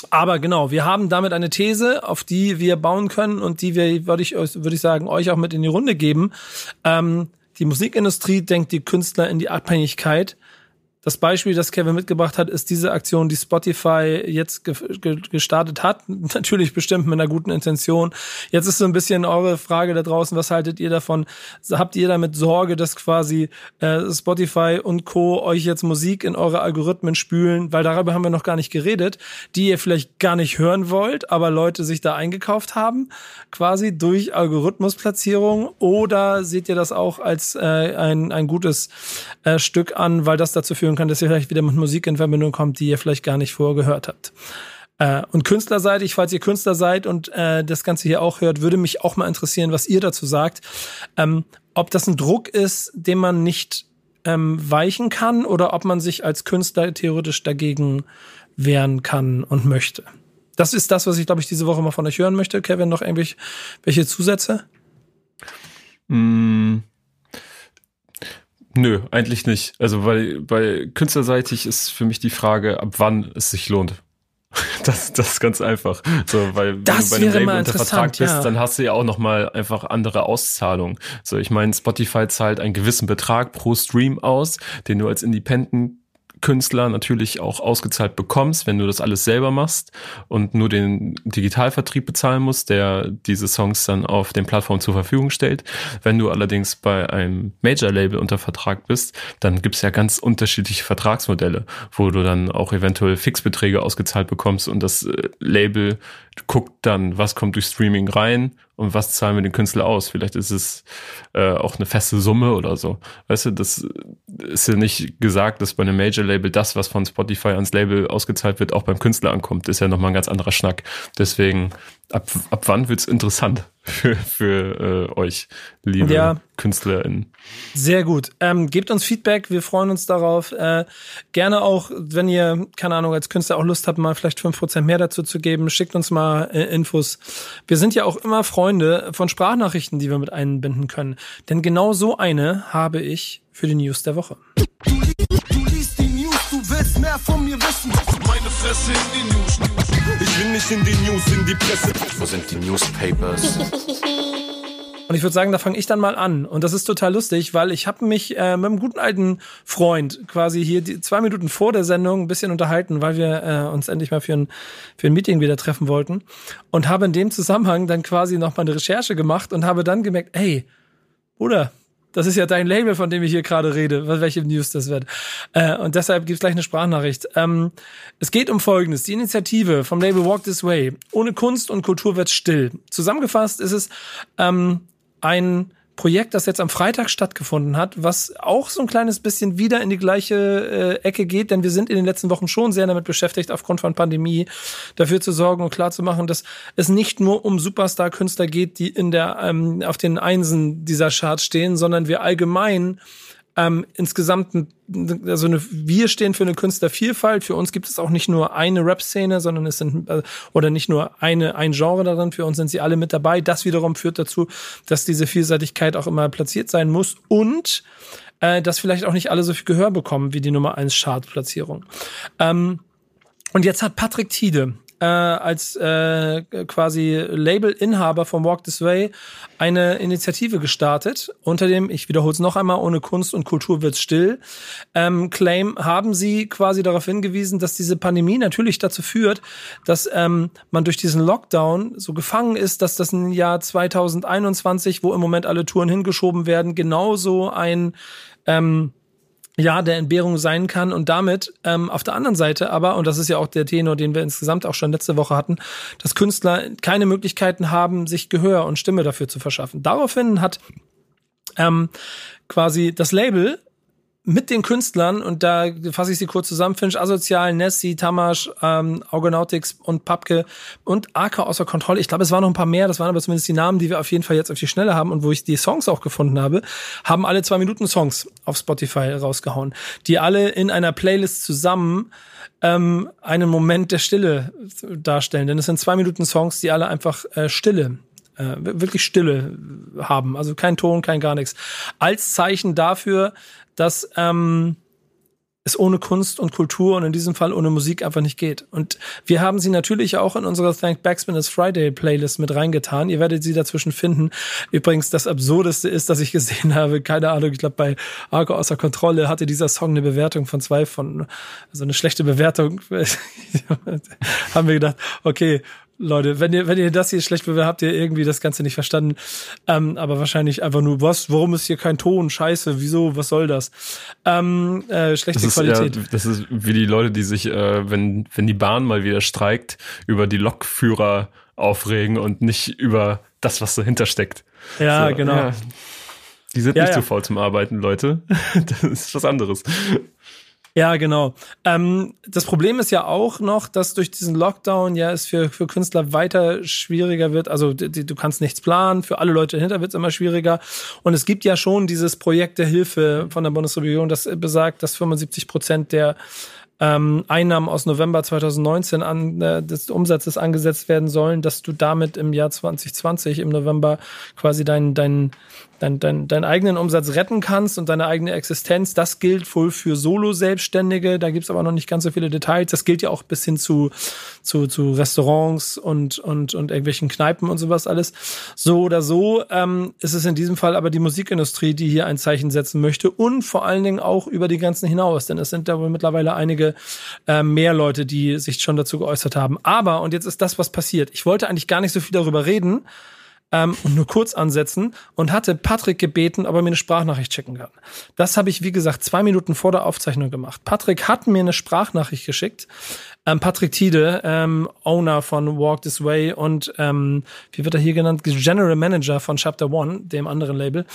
aber genau, wir haben damit eine These, auf die wir bauen können und die wir, würde ich, würde ich sagen, euch auch mit in die Runde geben. Ähm, die Musikindustrie denkt die Künstler in die Abhängigkeit. Das Beispiel, das Kevin mitgebracht hat, ist diese Aktion, die Spotify jetzt ge ge gestartet hat. Natürlich bestimmt mit einer guten Intention. Jetzt ist so ein bisschen eure Frage da draußen, was haltet ihr davon? Habt ihr damit Sorge, dass quasi äh, Spotify und Co. euch jetzt Musik in eure Algorithmen spülen? Weil darüber haben wir noch gar nicht geredet, die ihr vielleicht gar nicht hören wollt, aber Leute sich da eingekauft haben, quasi durch Algorithmusplatzierung. Oder seht ihr das auch als äh, ein, ein gutes äh, Stück an, weil das dazu führen kann, dass ihr vielleicht wieder mit Musik in Verbindung kommt, die ihr vielleicht gar nicht vorher gehört habt. Äh, und künstlerseitig, falls ihr Künstler seid und äh, das Ganze hier auch hört, würde mich auch mal interessieren, was ihr dazu sagt. Ähm, ob das ein Druck ist, den man nicht ähm, weichen kann oder ob man sich als Künstler theoretisch dagegen wehren kann und möchte. Das ist das, was ich, glaube ich, diese Woche mal von euch hören möchte. Kevin, noch irgendwelche welche Zusätze? Mm, Nö, eigentlich nicht. Also weil bei künstlerseitig ist für mich die Frage, ab wann es sich lohnt. Das, das ist ganz einfach. So, weil das wenn du bei einem Label unter Vertrag bist, ja. dann hast du ja auch noch mal einfach andere Auszahlungen. So, ich meine, Spotify zahlt einen gewissen Betrag pro Stream aus, den du als Independent Künstler natürlich auch ausgezahlt bekommst, wenn du das alles selber machst und nur den Digitalvertrieb bezahlen musst, der diese Songs dann auf den Plattformen zur Verfügung stellt. Wenn du allerdings bei einem Major-Label unter Vertrag bist, dann gibt's ja ganz unterschiedliche Vertragsmodelle, wo du dann auch eventuell Fixbeträge ausgezahlt bekommst und das äh, Label guckt dann, was kommt durch Streaming rein und was zahlen wir den Künstler aus? Vielleicht ist es äh, auch eine feste Summe oder so. Weißt du, das ist ja nicht gesagt, dass bei einem Major-Label das, was von Spotify ans Label ausgezahlt wird, auch beim Künstler ankommt. Ist ja nochmal ein ganz anderer Schnack. Deswegen, ab, ab wann wird's interessant für, für äh, euch, liebe Ja. KünstlerInnen? Sehr gut. Ähm, gebt uns Feedback, wir freuen uns darauf. Äh, gerne auch, wenn ihr, keine Ahnung, als Künstler auch Lust habt, mal vielleicht 5% mehr dazu zu geben, schickt uns mal äh, Infos. Wir sind ja auch immer Freunde von Sprachnachrichten, die wir mit einbinden können. Denn genau so eine habe ich für die News der Woche. Du liest die News, du willst mehr von mir wissen. Fresse in die News. Ich will nicht in die News, in die Presse. Wo sind die Newspapers? Und ich würde sagen, da fange ich dann mal an. Und das ist total lustig, weil ich habe mich äh, mit einem guten alten Freund quasi hier die, zwei Minuten vor der Sendung ein bisschen unterhalten, weil wir äh, uns endlich mal für ein, für ein Meeting wieder treffen wollten. Und habe in dem Zusammenhang dann quasi noch mal eine Recherche gemacht und habe dann gemerkt, ey, Bruder, das ist ja dein Label, von dem ich hier gerade rede, welche News das wird. Äh, und deshalb gibt's gleich eine Sprachnachricht. Ähm, es geht um Folgendes. Die Initiative vom Label Walk This Way. Ohne Kunst und Kultur wird's still. Zusammengefasst ist es ähm, ein Projekt, das jetzt am Freitag stattgefunden hat, was auch so ein kleines bisschen wieder in die gleiche äh, Ecke geht, denn wir sind in den letzten Wochen schon sehr damit beschäftigt, aufgrund von Pandemie dafür zu sorgen und klarzumachen, dass es nicht nur um Superstar-Künstler geht, die in der ähm, auf den Einsen dieser Charts stehen, sondern wir allgemein ähm, insgesamt, also eine, wir stehen für eine Künstlervielfalt. Für uns gibt es auch nicht nur eine Rap-Szene, sondern es sind, äh, oder nicht nur eine, ein Genre darin. Für uns sind sie alle mit dabei. Das wiederum führt dazu, dass diese Vielseitigkeit auch immer platziert sein muss und äh, dass vielleicht auch nicht alle so viel Gehör bekommen wie die Nummer 1 Chart-Platzierung. Ähm, und jetzt hat Patrick Tiede äh, als äh, quasi Label-Inhaber von Walk This Way eine Initiative gestartet. Unter dem, ich wiederhole es noch einmal, ohne Kunst und Kultur wird's still. Ähm, Claim haben sie quasi darauf hingewiesen, dass diese Pandemie natürlich dazu führt, dass ähm, man durch diesen Lockdown so gefangen ist, dass das im Jahr 2021, wo im Moment alle Touren hingeschoben werden, genauso ein ähm, ja, der Entbehrung sein kann und damit ähm, auf der anderen Seite aber, und das ist ja auch der Tenor, den wir insgesamt auch schon letzte Woche hatten, dass Künstler keine Möglichkeiten haben, sich Gehör und Stimme dafür zu verschaffen. Daraufhin hat ähm, quasi das Label mit den Künstlern, und da fasse ich sie kurz zusammen, Finch Asozial, Nessie, Tamasch, ähm, Argonautics und Papke und Arca außer Kontrolle. Ich glaube, es waren noch ein paar mehr, das waren aber zumindest die Namen, die wir auf jeden Fall jetzt auf die Schnelle haben und wo ich die Songs auch gefunden habe, haben alle zwei Minuten Songs auf Spotify rausgehauen, die alle in einer Playlist zusammen ähm, einen Moment der Stille darstellen. Denn es sind zwei Minuten Songs, die alle einfach äh, Stille äh, wirklich Stille haben, also kein Ton, kein gar nichts. Als Zeichen dafür, dass ähm, es ohne Kunst und Kultur und in diesem Fall ohne Musik einfach nicht geht. Und wir haben sie natürlich auch in unserer Thank Backspin is Friday Playlist mit reingetan. Ihr werdet sie dazwischen finden. Übrigens, das Absurdeste ist, dass ich gesehen habe, keine Ahnung, ich glaube, bei Argo außer Kontrolle hatte dieser Song eine Bewertung von zwei von, also eine schlechte Bewertung. haben wir gedacht, okay, Leute, wenn ihr, wenn ihr das hier schlecht bewertet, habt ihr irgendwie das Ganze nicht verstanden. Ähm, aber wahrscheinlich einfach nur, was, warum ist hier kein Ton? Scheiße, wieso, was soll das? Ähm, äh, schlechte das Qualität. Ist, ja, das ist wie die Leute, die sich, äh, wenn, wenn die Bahn mal wieder streikt, über die Lokführer aufregen und nicht über das, was dahinter steckt. Ja, so, genau. Ja. Die sind Ja, nicht ja. zu faul zum Arbeiten, Leute. Das ist was anderes. Ja, genau. Ähm, das Problem ist ja auch noch, dass durch diesen Lockdown ja es für, für Künstler weiter schwieriger wird. Also die, du kannst nichts planen, für alle Leute dahinter wird es immer schwieriger. Und es gibt ja schon dieses Projekt der Hilfe von der Bundesregierung, das besagt, dass 75 Prozent der ähm, Einnahmen aus November 2019 an äh, des Umsatzes angesetzt werden sollen, dass du damit im Jahr 2020 im November quasi deinen deinen deinen dein, deinen eigenen Umsatz retten kannst und deine eigene Existenz. Das gilt wohl für Solo-Selbstständige. Da gibt's aber noch nicht ganz so viele Details. Das gilt ja auch bis hin zu, zu, zu Restaurants und, und, und irgendwelchen Kneipen und sowas alles. So oder so ähm, ist es in diesem Fall aber die Musikindustrie, die hier ein Zeichen setzen möchte und vor allen Dingen auch über die Grenzen hinaus. Denn es sind da wohl mittlerweile einige äh, mehr Leute, die sich schon dazu geäußert haben. Aber, und jetzt ist das, was passiert. Ich wollte eigentlich gar nicht so viel darüber reden, ähm, und nur kurz ansetzen und hatte Patrick gebeten, ob er mir eine Sprachnachricht schicken kann. Das habe ich, wie gesagt, zwei Minuten vor der Aufzeichnung gemacht. Patrick hat mir eine Sprachnachricht geschickt. Ähm, Patrick Tiede, ähm, Owner von Walk This Way und ähm, wie wird er hier genannt? General Manager von Chapter One, dem anderen Label.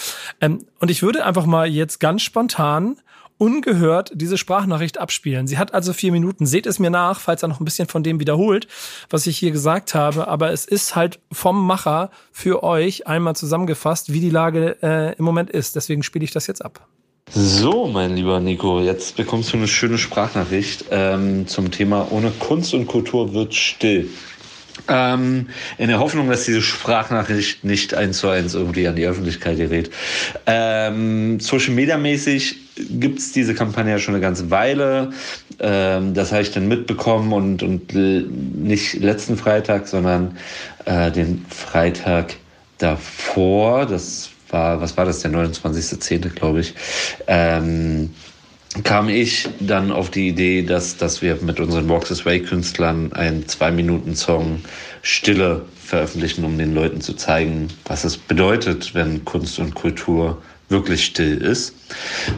Ähm, und ich würde einfach mal jetzt ganz spontan ungehört diese Sprachnachricht abspielen. Sie hat also vier Minuten. Seht es mir nach, falls er noch ein bisschen von dem wiederholt, was ich hier gesagt habe. Aber es ist halt vom Macher für euch einmal zusammengefasst, wie die Lage äh, im Moment ist. Deswegen spiele ich das jetzt ab. So, mein lieber Nico, jetzt bekommst du eine schöne Sprachnachricht ähm, zum Thema Ohne Kunst und Kultur wird still. Ähm, in der Hoffnung, dass diese Sprachnachricht nicht eins zu eins irgendwie an die Öffentlichkeit gerät. Ähm, Social Media mäßig gibt's diese Kampagne ja schon eine ganze Weile. Ähm, das habe ich dann mitbekommen und, und l- nicht letzten Freitag, sondern äh, den Freitag davor. Das war, was war das, der 29.10., glaube ich. Ähm, kam ich dann auf die Idee, dass, dass wir mit unseren Walks This Way Künstlern einen Zwei-Minuten-Song Stille veröffentlichen, um den Leuten zu zeigen, was es bedeutet, wenn Kunst und Kultur wirklich still ist.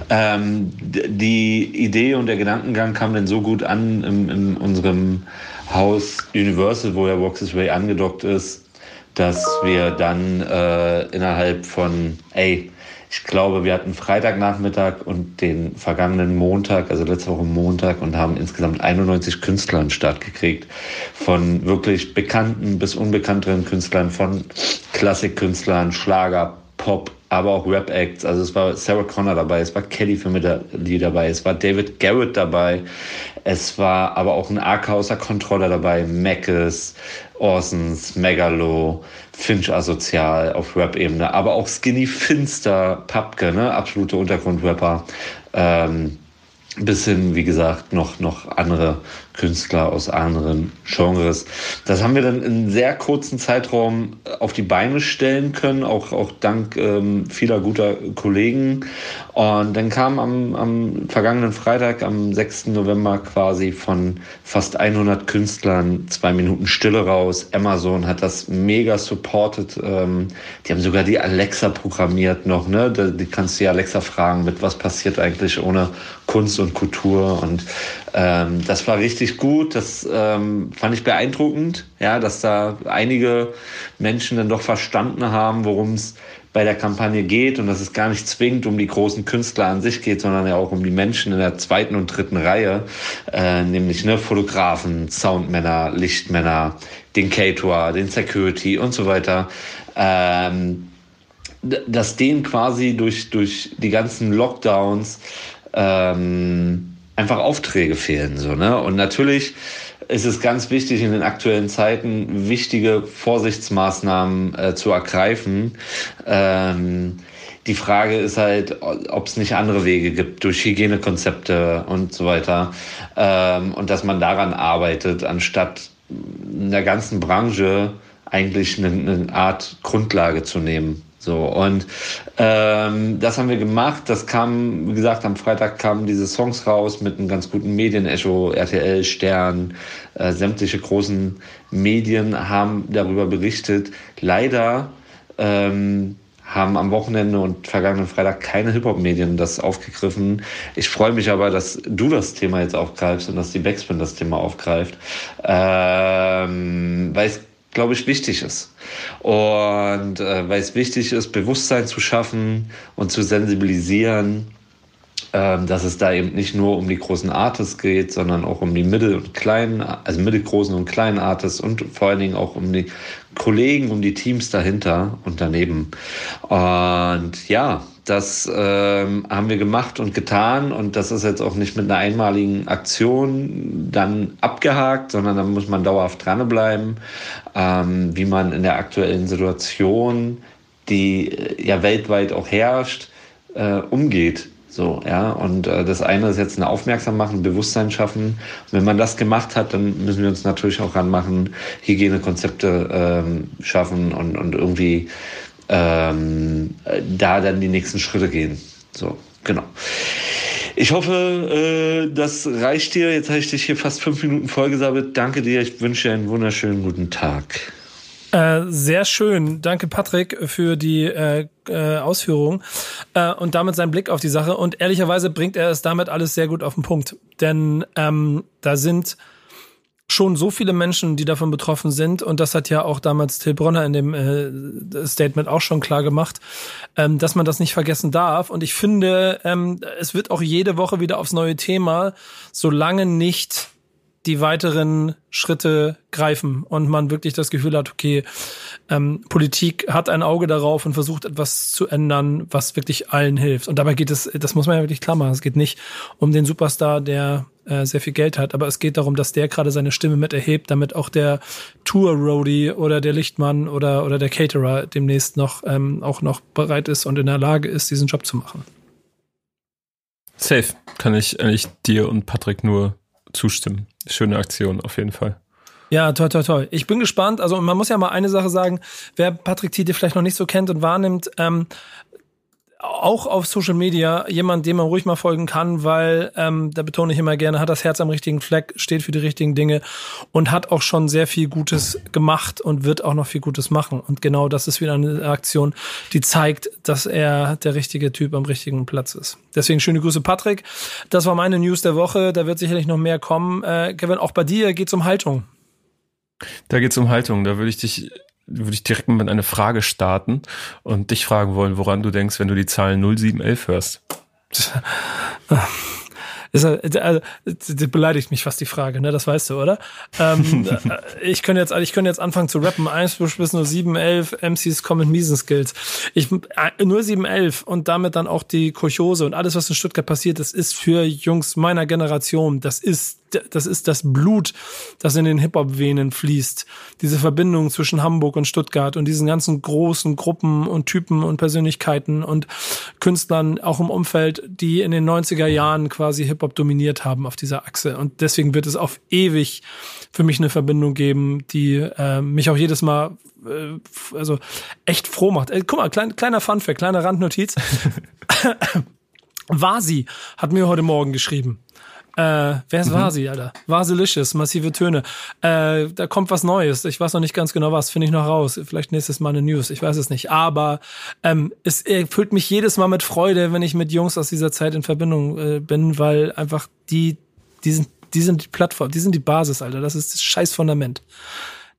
Ähm, die Idee und der Gedankengang kam dann so gut an in, in unserem Haus Universal, wo ja Walks This Way angedockt ist, dass wir dann äh, innerhalb von, ey, ich glaube, wir hatten Freitagnachmittag und den vergangenen Montag, also letzte Woche Montag, und haben insgesamt 91 Künstler den Start gekriegt. Von wirklich bekannten bis unbekannteren Künstlern, von Klassikkünstlern, Schlager, Pop, aber auch Rap-Acts. Also es war Sarah Connor dabei, es war Kelly Family dabei, es war David Garrett dabei, es war aber auch ein AK außer Kontrolle dabei, Mackes, Orsons, Megalo, Finch Asozial auf Rap-Ebene, aber auch Skinny Finster, Papke, ne, absolute Untergrundrapper. Ähm, bis hin, wie gesagt, noch, noch andere Künstler aus anderen Genres. Das haben wir dann in sehr kurzen Zeitraum auf die Beine stellen können, auch, auch dank ähm, vieler guter Kollegen. Und dann kam am, am vergangenen Freitag, am 6. November quasi von fast 100 Künstlern zwei Minuten Stille raus. Amazon hat das mega supported. Ähm, die haben sogar die Alexa programmiert noch. Ne? Die, die kannst du ja Alexa fragen, mit was passiert eigentlich ohne Kunst und Kultur. Und ähm, das war richtig gut. Das ähm, fand ich beeindruckend, ja, dass da einige Menschen dann doch verstanden haben, worum es bei der Kampagne geht und dass es gar nicht zwingend um die großen Künstler an sich geht, sondern ja auch um die Menschen in der zweiten und dritten Reihe, äh, nämlich ne, Fotografen, Soundmänner, Lichtmänner, den Caterer, den Security und so weiter. Ähm, dass denen quasi durch, durch die ganzen Lockdowns ähm, einfach Aufträge fehlen. So, ne? Und natürlich ist es ganz wichtig, in den aktuellen Zeiten wichtige Vorsichtsmaßnahmen äh, zu ergreifen. Ähm, die Frage ist halt, ob es nicht andere Wege gibt durch Hygienekonzepte und so weiter. Ähm, und dass man daran arbeitet, anstatt in der ganzen Branche eigentlich eine, eine Art Grundlage zu nehmen. So, und ähm, das haben wir gemacht. Das kam, wie gesagt, am Freitag kamen diese Songs raus mit einem ganz guten Medienecho, RTL, Stern, äh, sämtliche großen Medien haben darüber berichtet. Leider ähm, haben am Wochenende und vergangenen Freitag keine Hip-Hop-Medien das aufgegriffen. Ich freue mich aber, dass du das Thema jetzt aufgreifst und dass die Backspin das Thema aufgreift, ähm, weil es, glaube ich, wichtig ist. Und äh, weil es wichtig ist, Bewusstsein zu schaffen und zu sensibilisieren, ähm, dass es da eben nicht nur um die großen Artists geht, sondern auch um die mittel- und kleinen, also mittelgroßen und kleinen Artists und vor allen Dingen auch um die Kollegen, um die Teams dahinter und daneben. Und ja, das ähm, haben wir gemacht und getan und das ist jetzt auch nicht mit einer einmaligen Aktion dann abgehakt, sondern da muss man dauerhaft dranbleiben, ähm, wie man in der aktuellen Situation, die äh, ja weltweit auch herrscht, äh, umgeht so, ja. Und äh, das eine ist jetzt eine Aufmerksam machen, Bewusstsein schaffen. Und wenn man das gemacht hat, dann müssen wir uns natürlich auch ranmachen, Hygienekonzepte ähm, schaffen und, und irgendwie ähm, da dann die nächsten Schritte gehen. So, genau. Ich hoffe, äh, das reicht dir. Jetzt habe ich dich hier fast fünf Minuten vollgesammelt. Danke dir. Ich wünsche dir einen wunderschönen guten Tag. Äh, sehr schön. Danke, Patrick, für die äh, äh, Ausführung äh, und damit seinen Blick auf die Sache. Und ehrlicherweise bringt er es damit alles sehr gut auf den Punkt. Denn ähm, da sind schon so viele Menschen, die davon betroffen sind. Und das hat ja auch damals Till Bronner in dem äh, Statement auch schon klar gemacht, ähm, dass man das nicht vergessen darf. Und ich finde, ähm, es wird auch jede Woche wieder aufs neue Thema, solange nicht die weiteren Schritte greifen und man wirklich das Gefühl hat, okay, ähm, Politik hat ein Auge darauf und versucht etwas zu ändern, was wirklich allen hilft. Und dabei geht es, das muss man ja wirklich klar machen, es geht nicht um den Superstar, der äh, sehr viel Geld hat, aber es geht darum, dass der gerade seine Stimme mit erhebt, damit auch der Tour-Roadie oder der Lichtmann oder, oder der Caterer demnächst noch ähm, auch noch bereit ist und in der Lage ist, diesen Job zu machen. Safe. Kann ich eigentlich dir und Patrick nur zustimmen. Schöne Aktion, auf jeden Fall. Ja, toll, toll, toll. Ich bin gespannt. Also man muss ja mal eine Sache sagen, wer Patrick Tiede vielleicht noch nicht so kennt und wahrnimmt, ähm, auch auf Social Media jemand, dem man ruhig mal folgen kann, weil, ähm, da betone ich immer gerne, hat das Herz am richtigen Fleck, steht für die richtigen Dinge und hat auch schon sehr viel Gutes gemacht und wird auch noch viel Gutes machen. Und genau das ist wieder eine Aktion, die zeigt, dass er der richtige Typ am richtigen Platz ist. Deswegen schöne Grüße, Patrick. Das war meine News der Woche. Da wird sicherlich noch mehr kommen. Äh, Kevin, auch bei dir geht's um Haltung. Da geht's um Haltung. Da würde ich dich würde ich direkt mit einer Frage starten und dich fragen wollen, woran du denkst, wenn du die Zahlen 0711 hörst. Ist, also, das beleidigt mich fast die Frage, ne? Das weißt du, oder? Ähm, äh, ich könnte jetzt, ich könnte jetzt anfangen zu rappen. 1 bis nur 7, 11, MCs kommen mit miesen Skills. Ich, äh, nur 7, 11 und damit dann auch die Kochose und alles, was in Stuttgart passiert, das ist für Jungs meiner Generation, das ist das ist das Blut, das in den Hip-Hop-Venen fließt. Diese Verbindung zwischen Hamburg und Stuttgart und diesen ganzen großen Gruppen und Typen und Persönlichkeiten und Künstlern auch im Umfeld, die in den 90er Jahren quasi Hip-Hop dominiert haben auf dieser Achse. Und deswegen wird es auf ewig für mich eine Verbindung geben, die äh, mich auch jedes Mal äh, also echt froh macht. Äh, guck mal, klein, kleiner Funfact, kleine Randnotiz. Vasi hat mir heute Morgen geschrieben. Äh, wer ist mhm. Vasi, Alter? Vasilicious, massive Töne. Äh, da kommt was Neues. Ich weiß noch nicht ganz genau was, finde ich noch raus. Vielleicht nächstes Mal eine News, ich weiß es nicht. Aber ähm, es erfüllt mich jedes Mal mit Freude, wenn ich mit Jungs aus dieser Zeit in Verbindung äh, bin, weil einfach die, die sind, die sind die Plattform, die sind die Basis, Alter. Das ist das scheiß Fundament.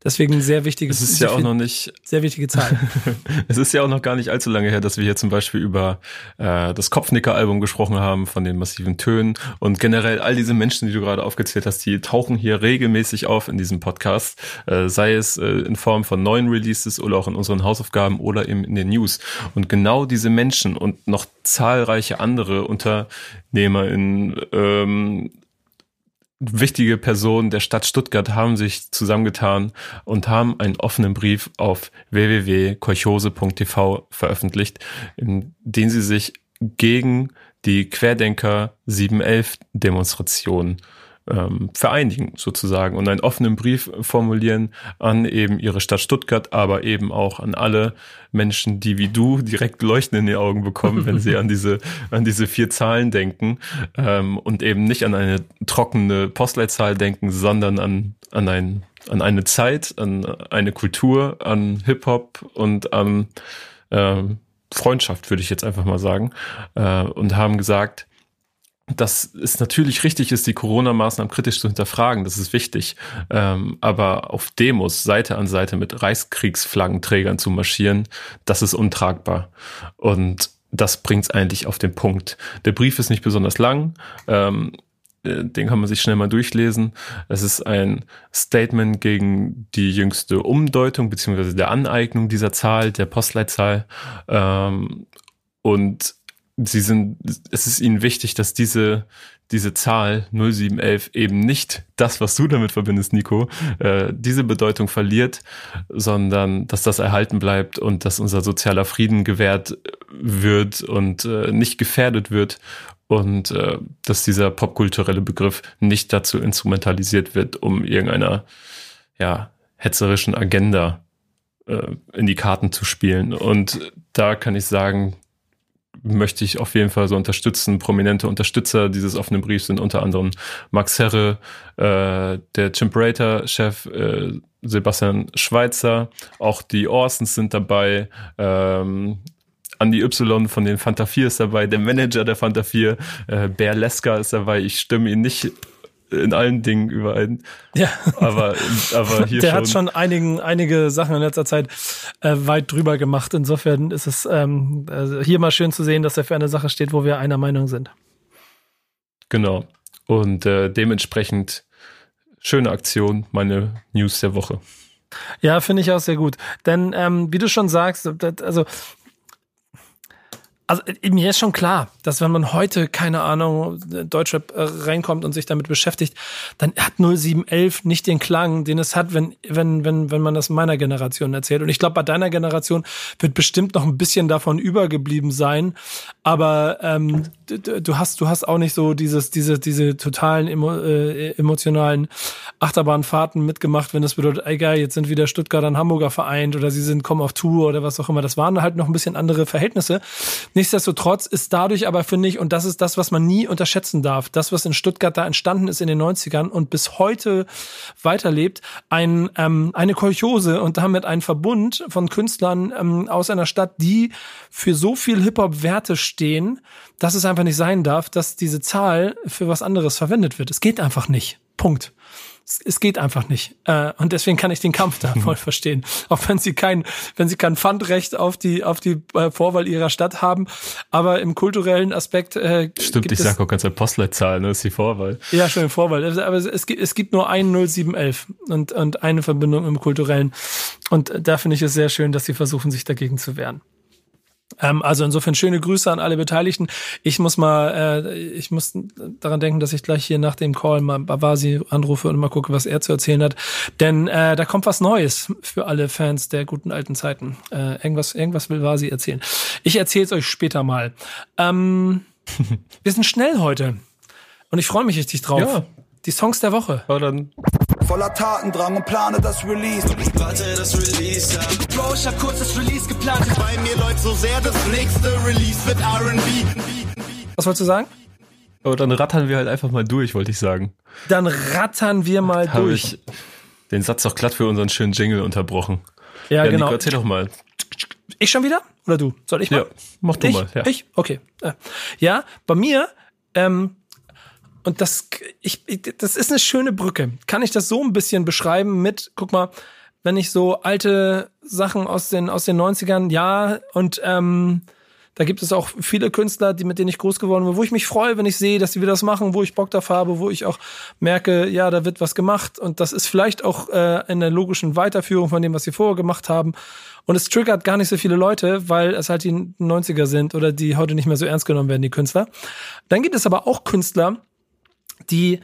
Deswegen sehr wichtige Es ist ja auch noch nicht sehr wichtige Zahl. es ist ja auch noch gar nicht allzu lange her, dass wir hier zum Beispiel über äh, das Kopfnicker-Album gesprochen haben von den massiven Tönen und generell all diese Menschen, die du gerade aufgezählt hast, die tauchen hier regelmäßig auf in diesem Podcast, äh, sei es äh, in Form von neuen Releases oder auch in unseren Hausaufgaben oder eben in den News. Und genau diese Menschen und noch zahlreiche andere Unternehmer in ähm, wichtige Personen der Stadt Stuttgart haben sich zusammengetan und haben einen offenen Brief auf www.kolchose.tv veröffentlicht, in dem sie sich gegen die Querdenker 711 Demonstration ähm, vereinigen sozusagen und einen offenen Brief formulieren an eben ihre Stadt Stuttgart, aber eben auch an alle Menschen, die wie du direkt Leuchten in die Augen bekommen, wenn sie an diese an diese vier Zahlen denken ähm, und eben nicht an eine trockene Postleitzahl denken, sondern an an ein an eine Zeit, an eine Kultur, an Hip Hop und an ähm, Freundschaft, würde ich jetzt einfach mal sagen, äh, und haben gesagt, dass es natürlich richtig ist, die Corona-Maßnahmen kritisch zu hinterfragen, das ist wichtig. Ähm, aber auf Demos Seite an Seite mit Reichskriegsflaggenträgern zu marschieren, das ist untragbar. Und das bringt's eigentlich auf den Punkt. Der Brief ist nicht besonders lang. Ähm, äh, den kann man sich schnell mal durchlesen. Es ist ein Statement gegen die jüngste Umdeutung beziehungsweise der Aneignung dieser Zahl, der Postleitzahl. Ähm, und sie sind, es ist ihnen wichtig, dass diese, diese Zahl 0711 eben nicht das, was du damit verbindest, Nico, äh, diese Bedeutung verliert, sondern dass das erhalten bleibt und dass unser sozialer Frieden gewährt wird und äh, nicht gefährdet wird und äh, dass dieser popkulturelle Begriff nicht dazu instrumentalisiert wird, um irgendeiner ja, hetzerischen Agenda äh, in die Karten zu spielen. Und da kann ich sagen, möchte ich auf jeden Fall so unterstützen. Prominente Unterstützer dieses offenen Briefs sind unter anderem Max Herre, äh, der Chimperator-Chef äh, Sebastian Schweitzer, auch die Orsons sind dabei, ähm, Andy Y von den Fanta 4 ist dabei, der Manager der Fanta 4, äh, Bear Lesker ist dabei. Ich stimme ihn nicht in allen Dingen überein. Ja. Aber, aber hier Der schon. hat schon einigen, einige Sachen in letzter Zeit äh, weit drüber gemacht. Insofern ist es ähm, also hier mal schön zu sehen, dass er für eine Sache steht, wo wir einer Meinung sind. Genau. Und äh, dementsprechend schöne Aktion, meine News der Woche. Ja, finde ich auch sehr gut. Denn ähm, wie du schon sagst, also also äh, mir ist schon klar, dass wenn man heute, keine Ahnung, Deutschrap äh, reinkommt und sich damit beschäftigt, dann hat 0711 nicht den Klang, den es hat, wenn, wenn, wenn, wenn man das meiner Generation erzählt. Und ich glaube, bei deiner Generation wird bestimmt noch ein bisschen davon übergeblieben sein. Aber ähm, du, hast, du hast auch nicht so dieses, diese, diese totalen emo, äh, emotionalen Achterbahnfahrten mitgemacht, wenn das bedeutet, egal, jetzt sind wieder Stuttgart und Hamburger vereint oder sie sind kommen auf Tour oder was auch immer. Das waren halt noch ein bisschen andere Verhältnisse. Nichtsdestotrotz ist dadurch aber, finde ich, und das ist das, was man nie unterschätzen darf, das, was in Stuttgart da entstanden ist in den 90ern und bis heute weiterlebt, ein, ähm, eine Kolchose und damit ein Verbund von Künstlern ähm, aus einer Stadt, die für so viel Hip-Hop-Werte stehen, dass es einfach nicht sein darf, dass diese Zahl für was anderes verwendet wird. Es geht einfach nicht. Punkt es, es geht einfach nicht. Äh, und deswegen kann ich den Kampf da voll verstehen. Auch wenn sie kein, wenn sie kein Pfandrecht auf die, auf die äh, Vorwahl ihrer Stadt haben. Aber im kulturellen Aspekt. Äh, Stimmt, ich sag auch ganz eine Postleitzahl, ne? ist die Vorwahl. Ja, schon Vorwahl. Also, aber es gibt, es gibt nur einen 0711 und, und eine Verbindung im kulturellen. Und da finde ich es sehr schön, dass sie versuchen, sich dagegen zu wehren. Ähm, also insofern schöne Grüße an alle Beteiligten. Ich muss mal, äh, ich muss daran denken, dass ich gleich hier nach dem Call mal Bavasi anrufe und mal gucke, was er zu erzählen hat. Denn äh, da kommt was Neues für alle Fans der guten alten Zeiten. Äh, irgendwas, irgendwas will Vasi erzählen. Ich erzähle es euch später mal. Ähm, wir sind schnell heute. Und ich freue mich richtig drauf. Ja. Die Songs der Woche. Aber dann Voller Tatendrang und plane das Release. Warte, das Release, ja. Bro, ich hab kurz das Release geplant. Bei mir läuft so sehr, das nächste Release wird R&B. Was wolltest du sagen? Aber dann rattern wir halt einfach mal durch, wollte ich sagen. Dann rattern wir mal Habe durch. ich den Satz doch glatt für unseren schönen Jingle unterbrochen. ja, Ja, genau. Nico, erzähl doch mal. Ich schon wieder? Oder du? Soll ich mal? Ja, mach du ich? mal. Ja. Ich? Okay. Ja, bei mir, ähm, und das, ich, das ist eine schöne Brücke. Kann ich das so ein bisschen beschreiben mit, guck mal, wenn ich so alte Sachen aus den, aus den 90ern, ja, und ähm, da gibt es auch viele Künstler, die mit denen ich groß geworden bin, wo ich mich freue, wenn ich sehe, dass sie wieder das machen, wo ich Bock drauf habe, wo ich auch merke, ja, da wird was gemacht und das ist vielleicht auch äh, in der logischen Weiterführung von dem, was sie vorher gemacht haben. Und es triggert gar nicht so viele Leute, weil es halt die 90er sind oder die heute nicht mehr so ernst genommen werden, die Künstler. Dann gibt es aber auch Künstler, die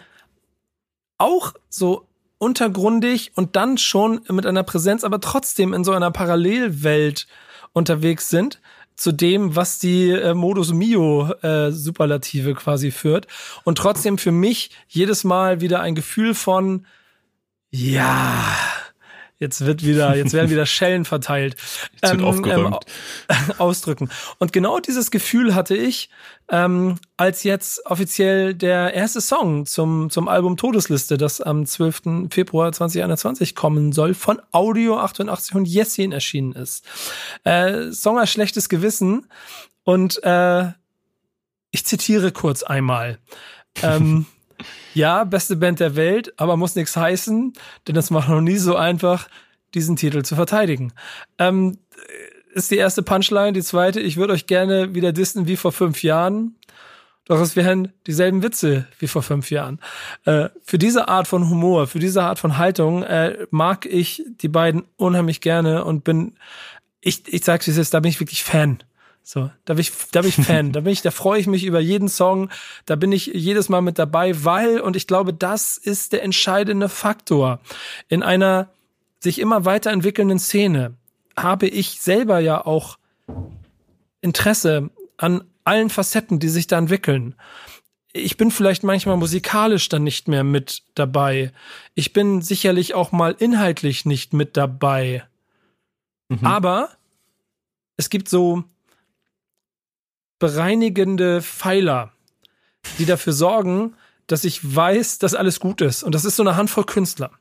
auch so untergrundig und dann schon mit einer Präsenz, aber trotzdem in so einer Parallelwelt unterwegs sind zu dem, was die äh, Modus Mio äh, Superlative quasi führt. Und trotzdem für mich jedes Mal wieder ein Gefühl von ja, Jetzt wird wieder, jetzt werden wieder Schellen verteilt. Jetzt wird ähm, aufgeräumt. Ähm, ausdrücken. Und genau dieses Gefühl hatte ich, ähm, als jetzt offiziell der erste Song zum, zum Album Todesliste, das am 12. Februar 2021 kommen soll, von Audio 88 und Jessin erschienen ist. Äh, Song als schlechtes Gewissen. Und äh, ich zitiere kurz einmal. Ähm, ja, beste Band der Welt, aber muss nichts heißen, denn es macht noch nie so einfach, diesen Titel zu verteidigen. Ähm, ist die erste Punchline. Die zweite, ich würde euch gerne wieder dissen wie vor fünf Jahren. Doch es wären dieselben Witze wie vor fünf Jahren. Äh, für diese Art von Humor, für diese Art von Haltung äh, mag ich die beiden unheimlich gerne und bin, ich, ich sag's wie es ist, da bin ich wirklich Fan. So, da bin ich, da bin ich Fan, da bin ich, da freue ich mich über jeden Song, da bin ich jedes Mal mit dabei, weil, und ich glaube, das ist der entscheidende Faktor in einer sich immer weiterentwickelnden Szene, habe ich selber ja auch Interesse an allen Facetten, die sich da entwickeln. Ich bin vielleicht manchmal musikalisch dann nicht mehr mit dabei. Ich bin sicherlich auch mal inhaltlich nicht mit dabei. Mhm. Aber es gibt so bereinigende Pfeiler, die dafür sorgen, dass ich weiß, dass alles gut ist. Und das ist so eine Handvoll Künstler.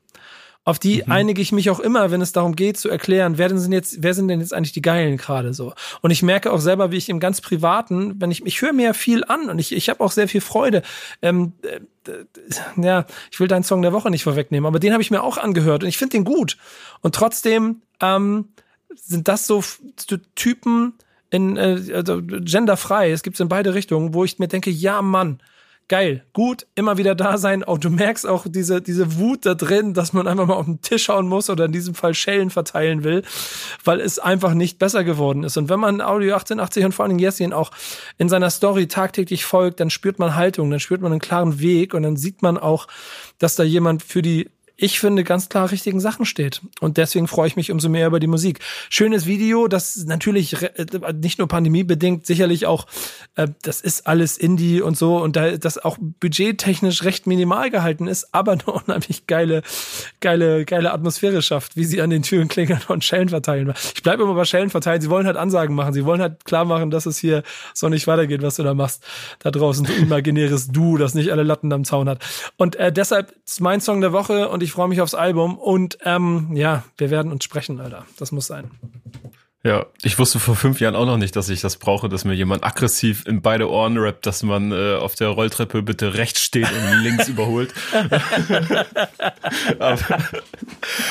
Auf die mhm. einige ich mich auch immer, wenn es darum geht, zu erklären, wer denn jetzt, wer sind denn jetzt eigentlich die Geilen gerade so. Und ich merke auch selber, wie ich im ganz Privaten, wenn ich, ich höre mir viel an und ich, ich habe auch sehr viel Freude. Ähm, äh, ja, ich will deinen Song der Woche nicht vorwegnehmen, aber den habe ich mir auch angehört und ich finde den gut. Und trotzdem ähm, sind das so Typen, in äh, also genderfrei, es gibt es in beide Richtungen, wo ich mir denke, ja Mann, geil, gut, immer wieder da sein. Auch du merkst auch diese, diese Wut da drin, dass man einfach mal auf den Tisch schauen muss oder in diesem Fall Schellen verteilen will, weil es einfach nicht besser geworden ist. Und wenn man Audio 1880 und vor allen Dingen Jessin auch in seiner Story tagtäglich folgt, dann spürt man Haltung, dann spürt man einen klaren Weg und dann sieht man auch, dass da jemand für die ich finde, ganz klar richtigen Sachen steht. Und deswegen freue ich mich umso mehr über die Musik. Schönes Video, das natürlich äh, nicht nur pandemiebedingt, sicherlich auch, äh, das ist alles Indie und so und da das auch budgettechnisch recht minimal gehalten ist, aber eine unheimlich geile, geile, geile Atmosphäre schafft, wie sie an den Türen klingeln und Schellen verteilen. Ich bleibe immer bei Schellen verteilen. Sie wollen halt Ansagen machen. Sie wollen halt klar machen, dass es hier so nicht weitergeht, was du da machst. Da draußen, du imaginäres Du, das nicht alle Latten am Zaun hat. Und äh, deshalb ist mein Song der Woche und ich freue mich aufs Album und ähm, ja, wir werden uns sprechen, Alter. Das muss sein. Ja, ich wusste vor fünf Jahren auch noch nicht, dass ich das brauche, dass mir jemand aggressiv in beide Ohren rappt, dass man äh, auf der Rolltreppe bitte rechts steht und links überholt. aber,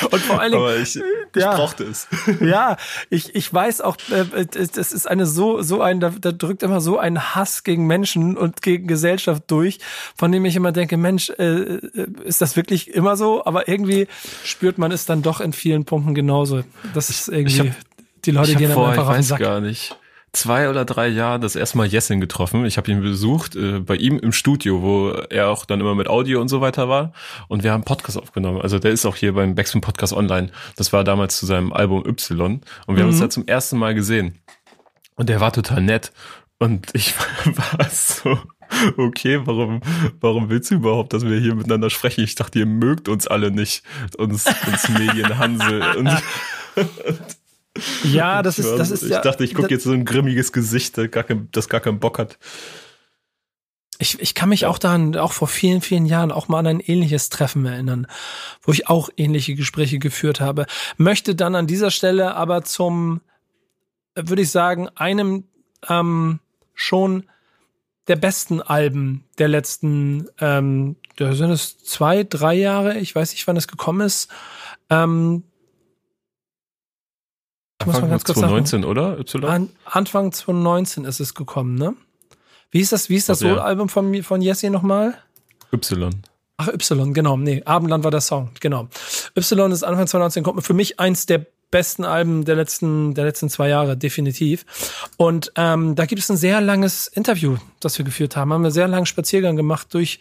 und vor allen Dingen, ich, ich ja, brauchte es. ja, ich, ich weiß auch, äh, das ist eine so, so ein, da, da drückt immer so ein Hass gegen Menschen und gegen Gesellschaft durch, von dem ich immer denke, Mensch, äh, äh ist das wirklich immer so? Aber irgendwie spürt man es dann doch in vielen Punkten genauso. Das ist irgendwie die Leute ich gehen vor, einfach ich auf den weiß Sack. gar nicht zwei oder drei Jahren das erste Mal Jessin getroffen. Ich habe ihn besucht äh, bei ihm im Studio, wo er auch dann immer mit Audio und so weiter war. Und wir haben Podcast aufgenommen. Also der ist auch hier beim Backspin Podcast online. Das war damals zu seinem Album Y. Und wir mhm. haben uns da zum ersten Mal gesehen. Und der war total nett. Und ich war so, okay, warum, warum willst du überhaupt, dass wir hier miteinander sprechen? Ich dachte, ihr mögt uns alle nicht, uns, uns Medienhansel. und, und ja, das ist, das ist ich ja. Dachte, ich gucke jetzt so ein grimmiges Gesicht, das gar, kein, das gar keinen Bock hat. Ich, ich kann mich ja. auch daran, auch vor vielen, vielen Jahren, auch mal an ein ähnliches Treffen erinnern, wo ich auch ähnliche Gespräche geführt habe. Möchte dann an dieser Stelle aber zum, würde ich sagen, einem ähm, schon der besten Alben der letzten, ähm, da sind es zwei, drei Jahre, ich weiß nicht, wann es gekommen ist, ähm, Anfang muss 2019, oder? Y? An, Anfang 2019 ist es gekommen, ne? Wie ist das, wie ist das also, Solo-Album von, von Jesse nochmal? Y. Ach, Y, genau. Nee, Abendland war der Song, genau. Y ist Anfang 2019, kommt für mich eins der besten Alben der letzten, der letzten zwei Jahre, definitiv. Und ähm, da gibt es ein sehr langes Interview, das wir geführt haben. Haben wir einen sehr langen Spaziergang gemacht durch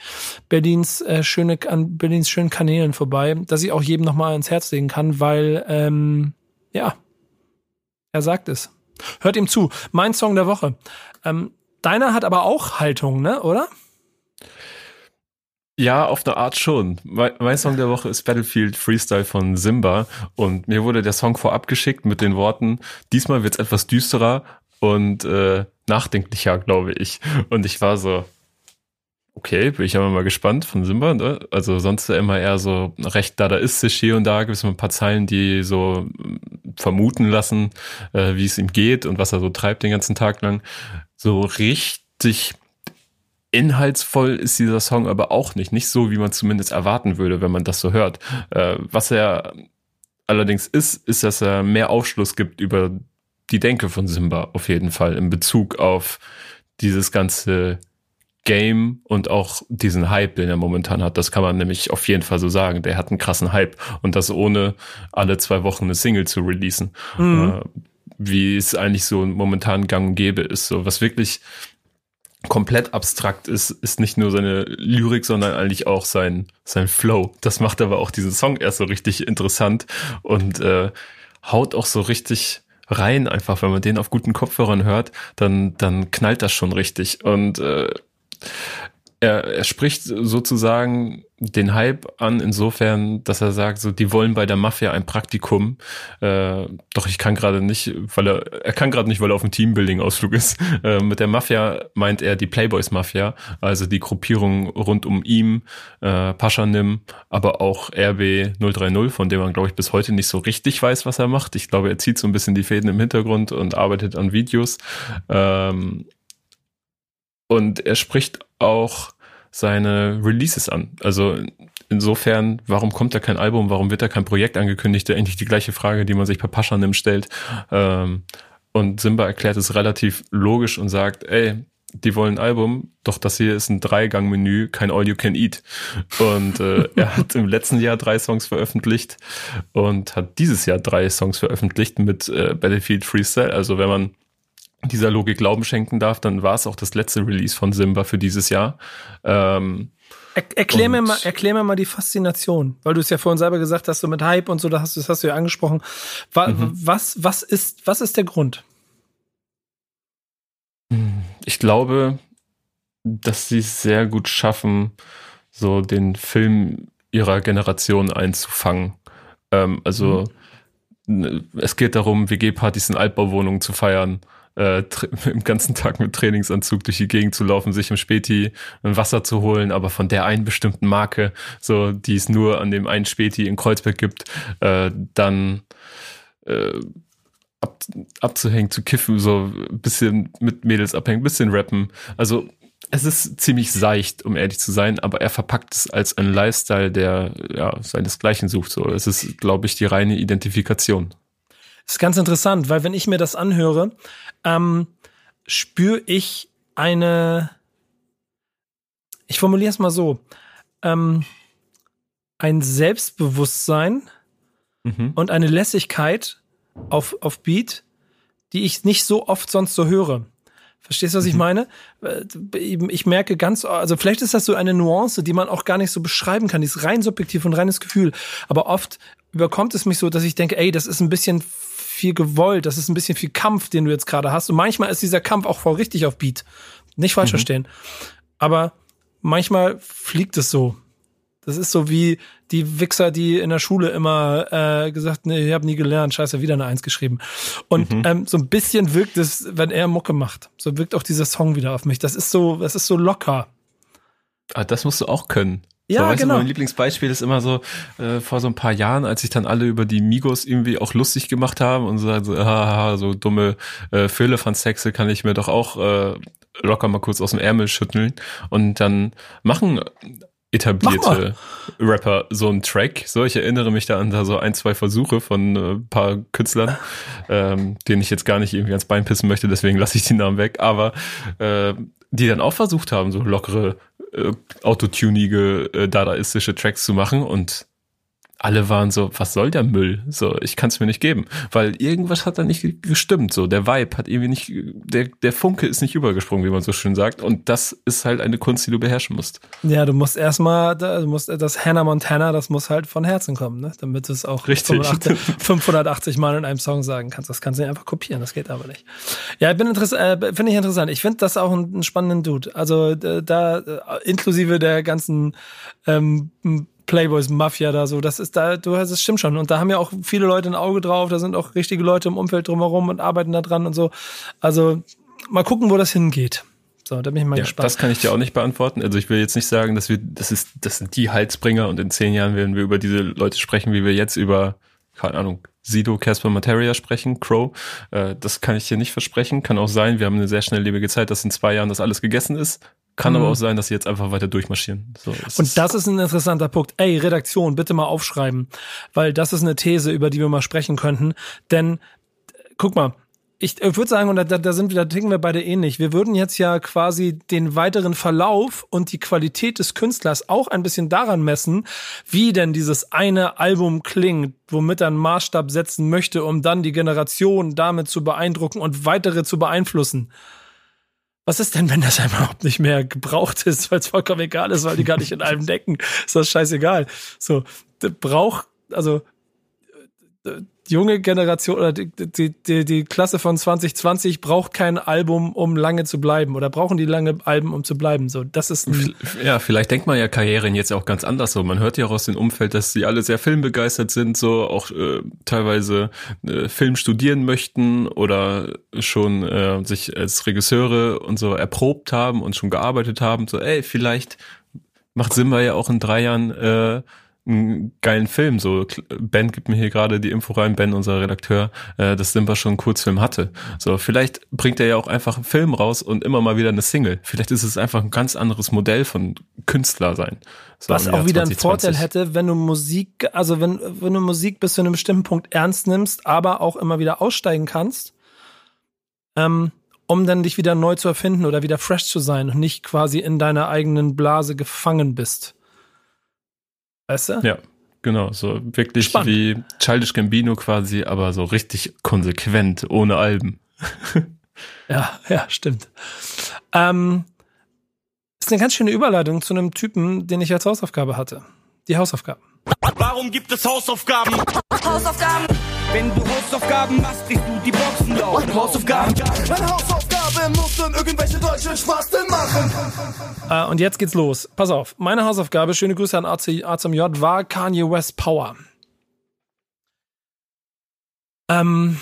Berlins äh, schöne, an Berlins schönen Kanälen vorbei, dass ich auch jedem nochmal ins Herz legen kann, weil ähm, ja, er sagt es. Hört ihm zu. Mein Song der Woche. Ähm, deiner hat aber auch Haltung, ne, oder? Ja, auf eine Art schon. Mein Song der Woche ist Battlefield Freestyle von Simba und mir wurde der Song vorab geschickt mit den Worten, diesmal wird's etwas düsterer und äh, nachdenklicher, glaube ich. Und ich war so, okay, bin ich aber mal gespannt von Simba. Ne? Also sonst immer eher so recht dadaistisch hier und da gibt es ein paar Zeilen, die so vermuten lassen, äh, wie es ihm geht und was er so treibt den ganzen Tag lang. So richtig inhaltsvoll ist dieser Song aber auch nicht. Nicht so, wie man zumindest erwarten würde, wenn man das so hört. Äh, was er allerdings ist, ist, dass er mehr Aufschluss gibt über die Denke von Simba auf jeden Fall in Bezug auf dieses ganze Game und auch diesen Hype, den er momentan hat. Das kann man nämlich auf jeden Fall so sagen. Der hat einen krassen Hype und das ohne alle zwei Wochen eine Single zu releasen. Mhm. Äh, wie es eigentlich so momentan gang und gäbe ist. So was wirklich komplett abstrakt ist, ist nicht nur seine Lyrik, sondern eigentlich auch sein, sein Flow. Das macht aber auch diesen Song erst so richtig interessant und äh, haut auch so richtig rein einfach, wenn man den auf guten Kopfhörern hört, dann, dann knallt das schon richtig. Und äh, er, er spricht sozusagen den Hype an, insofern, dass er sagt, so, die wollen bei der Mafia ein Praktikum. Äh, doch ich kann gerade nicht, weil er, er kann gerade nicht, weil er auf dem Teambuilding-Ausflug ist. Äh, mit der Mafia meint er die Playboys-Mafia, also die Gruppierung rund um ihm, äh, Paschanim, aber auch RB 030, von dem man, glaube ich, bis heute nicht so richtig weiß, was er macht. Ich glaube, er zieht so ein bisschen die Fäden im Hintergrund und arbeitet an Videos. Ähm, und er spricht auch seine Releases an. Also insofern, warum kommt da kein Album, warum wird da kein Projekt angekündigt? Eigentlich die gleiche Frage, die man sich bei Paschanim stellt. Ähm, und Simba erklärt es relativ logisch und sagt, ey, die wollen ein Album, doch das hier ist ein Dreigang-Menü, kein All You Can Eat. Und äh, er hat im letzten Jahr drei Songs veröffentlicht und hat dieses Jahr drei Songs veröffentlicht mit äh, Battlefield Freestyle. Also wenn man dieser Logik Glauben schenken darf, dann war es auch das letzte Release von Simba für dieses Jahr. Ähm, er, erklär, mir mal, erklär mir mal die Faszination, weil du es ja vorhin selber gesagt hast, so mit Hype und so, das hast, das hast du ja angesprochen. Was, mhm. was, was, ist, was ist der Grund? Ich glaube, dass sie es sehr gut schaffen, so den Film ihrer Generation einzufangen. Ähm, also mhm. es geht darum, WG-Partys in Altbauwohnungen zu feiern äh, im ganzen Tag mit Trainingsanzug durch die Gegend zu laufen, sich im Späti ein Wasser zu holen, aber von der einen bestimmten Marke, so die es nur an dem einen Späti in Kreuzberg gibt, äh, dann äh, ab, abzuhängen, zu kiffen, so ein bisschen mit Mädels abhängen, bisschen rappen. Also es ist ziemlich seicht, um ehrlich zu sein, aber er verpackt es als ein Lifestyle, der ja seinesgleichen sucht. So, es ist, glaube ich, die reine Identifikation. Das ist ganz interessant, weil wenn ich mir das anhöre, ähm, spüre ich eine, ich formuliere es mal so, ähm, ein Selbstbewusstsein mhm. und eine Lässigkeit auf, auf Beat, die ich nicht so oft sonst so höre. Verstehst du, was mhm. ich meine? Äh, ich merke ganz, also vielleicht ist das so eine Nuance, die man auch gar nicht so beschreiben kann. Die ist rein subjektiv und reines Gefühl. Aber oft überkommt es mich so, dass ich denke, ey, das ist ein bisschen viel gewollt, das ist ein bisschen viel Kampf, den du jetzt gerade hast. Und manchmal ist dieser Kampf auch voll richtig auf Beat. Nicht falsch mhm. verstehen. Aber manchmal fliegt es so. Das ist so wie die Wichser, die in der Schule immer äh, gesagt, nee, ich habe nie gelernt, scheiße, wieder eine Eins geschrieben. Und mhm. ähm, so ein bisschen wirkt es, wenn er Mucke macht. So wirkt auch dieser Song wieder auf mich. Das ist so, das ist so locker. Ah, das musst du auch können. Ja, so, genau. Du, mein Lieblingsbeispiel ist immer so, äh, vor so ein paar Jahren, als sich dann alle über die Migos irgendwie auch lustig gemacht haben und so, so, haha, so dumme äh, Sexe kann ich mir doch auch äh, locker mal kurz aus dem Ärmel schütteln. Und dann machen etablierte Rapper so einen Track. So, ich erinnere mich da an da so ein, zwei Versuche von äh, paar Künstlern, ähm, denen ich jetzt gar nicht irgendwie ans Bein pissen möchte, deswegen lasse ich die Namen weg, aber äh, die dann auch versucht haben, so lockere äh, autotunige, äh, dadaistische Tracks zu machen und alle waren so, was soll der Müll? So, ich kann es mir nicht geben, weil irgendwas hat da nicht gestimmt. So, der Vibe hat irgendwie nicht, der, der Funke ist nicht übergesprungen, wie man so schön sagt. Und das ist halt eine Kunst, die du beherrschen musst. Ja, du musst erstmal, du musst das Hannah Montana, das muss halt von Herzen kommen, ne? damit du es auch Richtig. 580, 580 Mal in einem Song sagen kannst. Das kannst du nicht einfach kopieren, das geht aber nicht. Ja, ich bin interessant, äh, finde ich interessant. Ich finde das auch einen, einen spannenden Dude. Also da äh, inklusive der ganzen ähm, Playboys Mafia da so, das ist da, du hast es stimmt schon. Und da haben ja auch viele Leute ein Auge drauf, da sind auch richtige Leute im Umfeld drumherum und arbeiten da dran und so. Also mal gucken, wo das hingeht. So, da bin ich mal Ja, gespannt. das kann ich dir auch nicht beantworten. Also ich will jetzt nicht sagen, dass wir, das ist, das sind die Halsbringer und in zehn Jahren werden wir über diese Leute sprechen, wie wir jetzt über, keine Ahnung, Sido, Casper Materia sprechen, Crow. Äh, das kann ich dir nicht versprechen. Kann auch sein, wir haben eine sehr schnelllebige Zeit, dass in zwei Jahren das alles gegessen ist. Kann Mhm. aber auch sein, dass sie jetzt einfach weiter durchmarschieren. So, Und das ist ein interessanter Punkt. Ey, Redaktion, bitte mal aufschreiben, weil das ist eine These, über die wir mal sprechen könnten. Denn guck mal, ich, ich würde sagen, und da, da sind wir, da ticken wir beide ähnlich. Wir würden jetzt ja quasi den weiteren Verlauf und die Qualität des Künstlers auch ein bisschen daran messen, wie denn dieses eine Album klingt, womit er einen Maßstab setzen möchte, um dann die Generation damit zu beeindrucken und weitere zu beeinflussen. Was ist denn, wenn das überhaupt nicht mehr gebraucht ist, weil es vollkommen egal ist, weil die gar nicht in allem decken? Ist das scheißegal. So, braucht, also junge Generation oder die, die, die, Klasse von 2020 braucht kein Album, um lange zu bleiben. Oder brauchen die lange Alben, um zu bleiben. So, das ist Ja, vielleicht denkt man ja Karrieren jetzt auch ganz anders so. Man hört ja auch aus dem Umfeld, dass sie alle sehr filmbegeistert sind, so auch äh, teilweise äh, Film studieren möchten oder schon äh, sich als Regisseure und so erprobt haben und schon gearbeitet haben. So, ey, vielleicht macht Simba ja auch in drei Jahren äh, einen geilen Film. So, Ben gibt mir hier gerade die Info rein, Ben, unser Redakteur, äh, dass Simba schon einen Kurzfilm hatte. So, vielleicht bringt er ja auch einfach einen Film raus und immer mal wieder eine Single. Vielleicht ist es einfach ein ganz anderes Modell von Künstler sein. So, was auch wieder einen 2020. Vorteil hätte, wenn du Musik, also wenn, wenn du Musik bis zu einem bestimmten Punkt ernst nimmst, aber auch immer wieder aussteigen kannst, ähm, um dann dich wieder neu zu erfinden oder wieder fresh zu sein und nicht quasi in deiner eigenen Blase gefangen bist. Weißt du? Ja, genau. So wirklich Spannend. wie Childish Gambino quasi, aber so richtig konsequent, ohne Alben. Ja, ja, stimmt. Ähm, ist eine ganz schöne Überleitung zu einem Typen, den ich als Hausaufgabe hatte. Die Hausaufgaben. Warum gibt es Hausaufgaben? Hausaufgaben. Wenn du Hausaufgaben machst, kriegst du die Boxen laut. Hausaufgaben. Meine Hausaufgabe muss dann irgendwelche deutschen Spasten machen. Äh, und jetzt geht's los. Pass auf. Meine Hausaufgabe, schöne Grüße an AC, A zum J, war Kanye West Power. Ähm,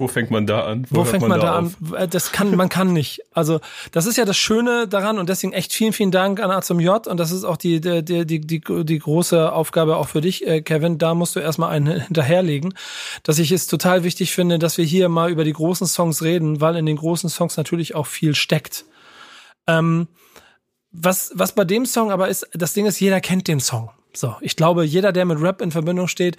Wo fängt man da an? wo, hört fängt man, da auf? an? Äh, Das kann, man kann nicht. Also, das ist ja das Schöne daran und deswegen echt vielen, vielen Dank an A zum J und das ist auch die, die, die, die, die, die große Aufgabe auch für dich, äh, Kevin. Da musst du erstmal einen hinterherlegen, dass ich es total wichtig finde, dass wir hier mal über die großen Songs reden, weil in den großen Songs natürlich auch viel steckt. Ähm, was, was bei dem Song aber ist, das Ding ist, jeder kennt den Song. So, ich glaube, jeder, der mit Rap in Verbindung steht,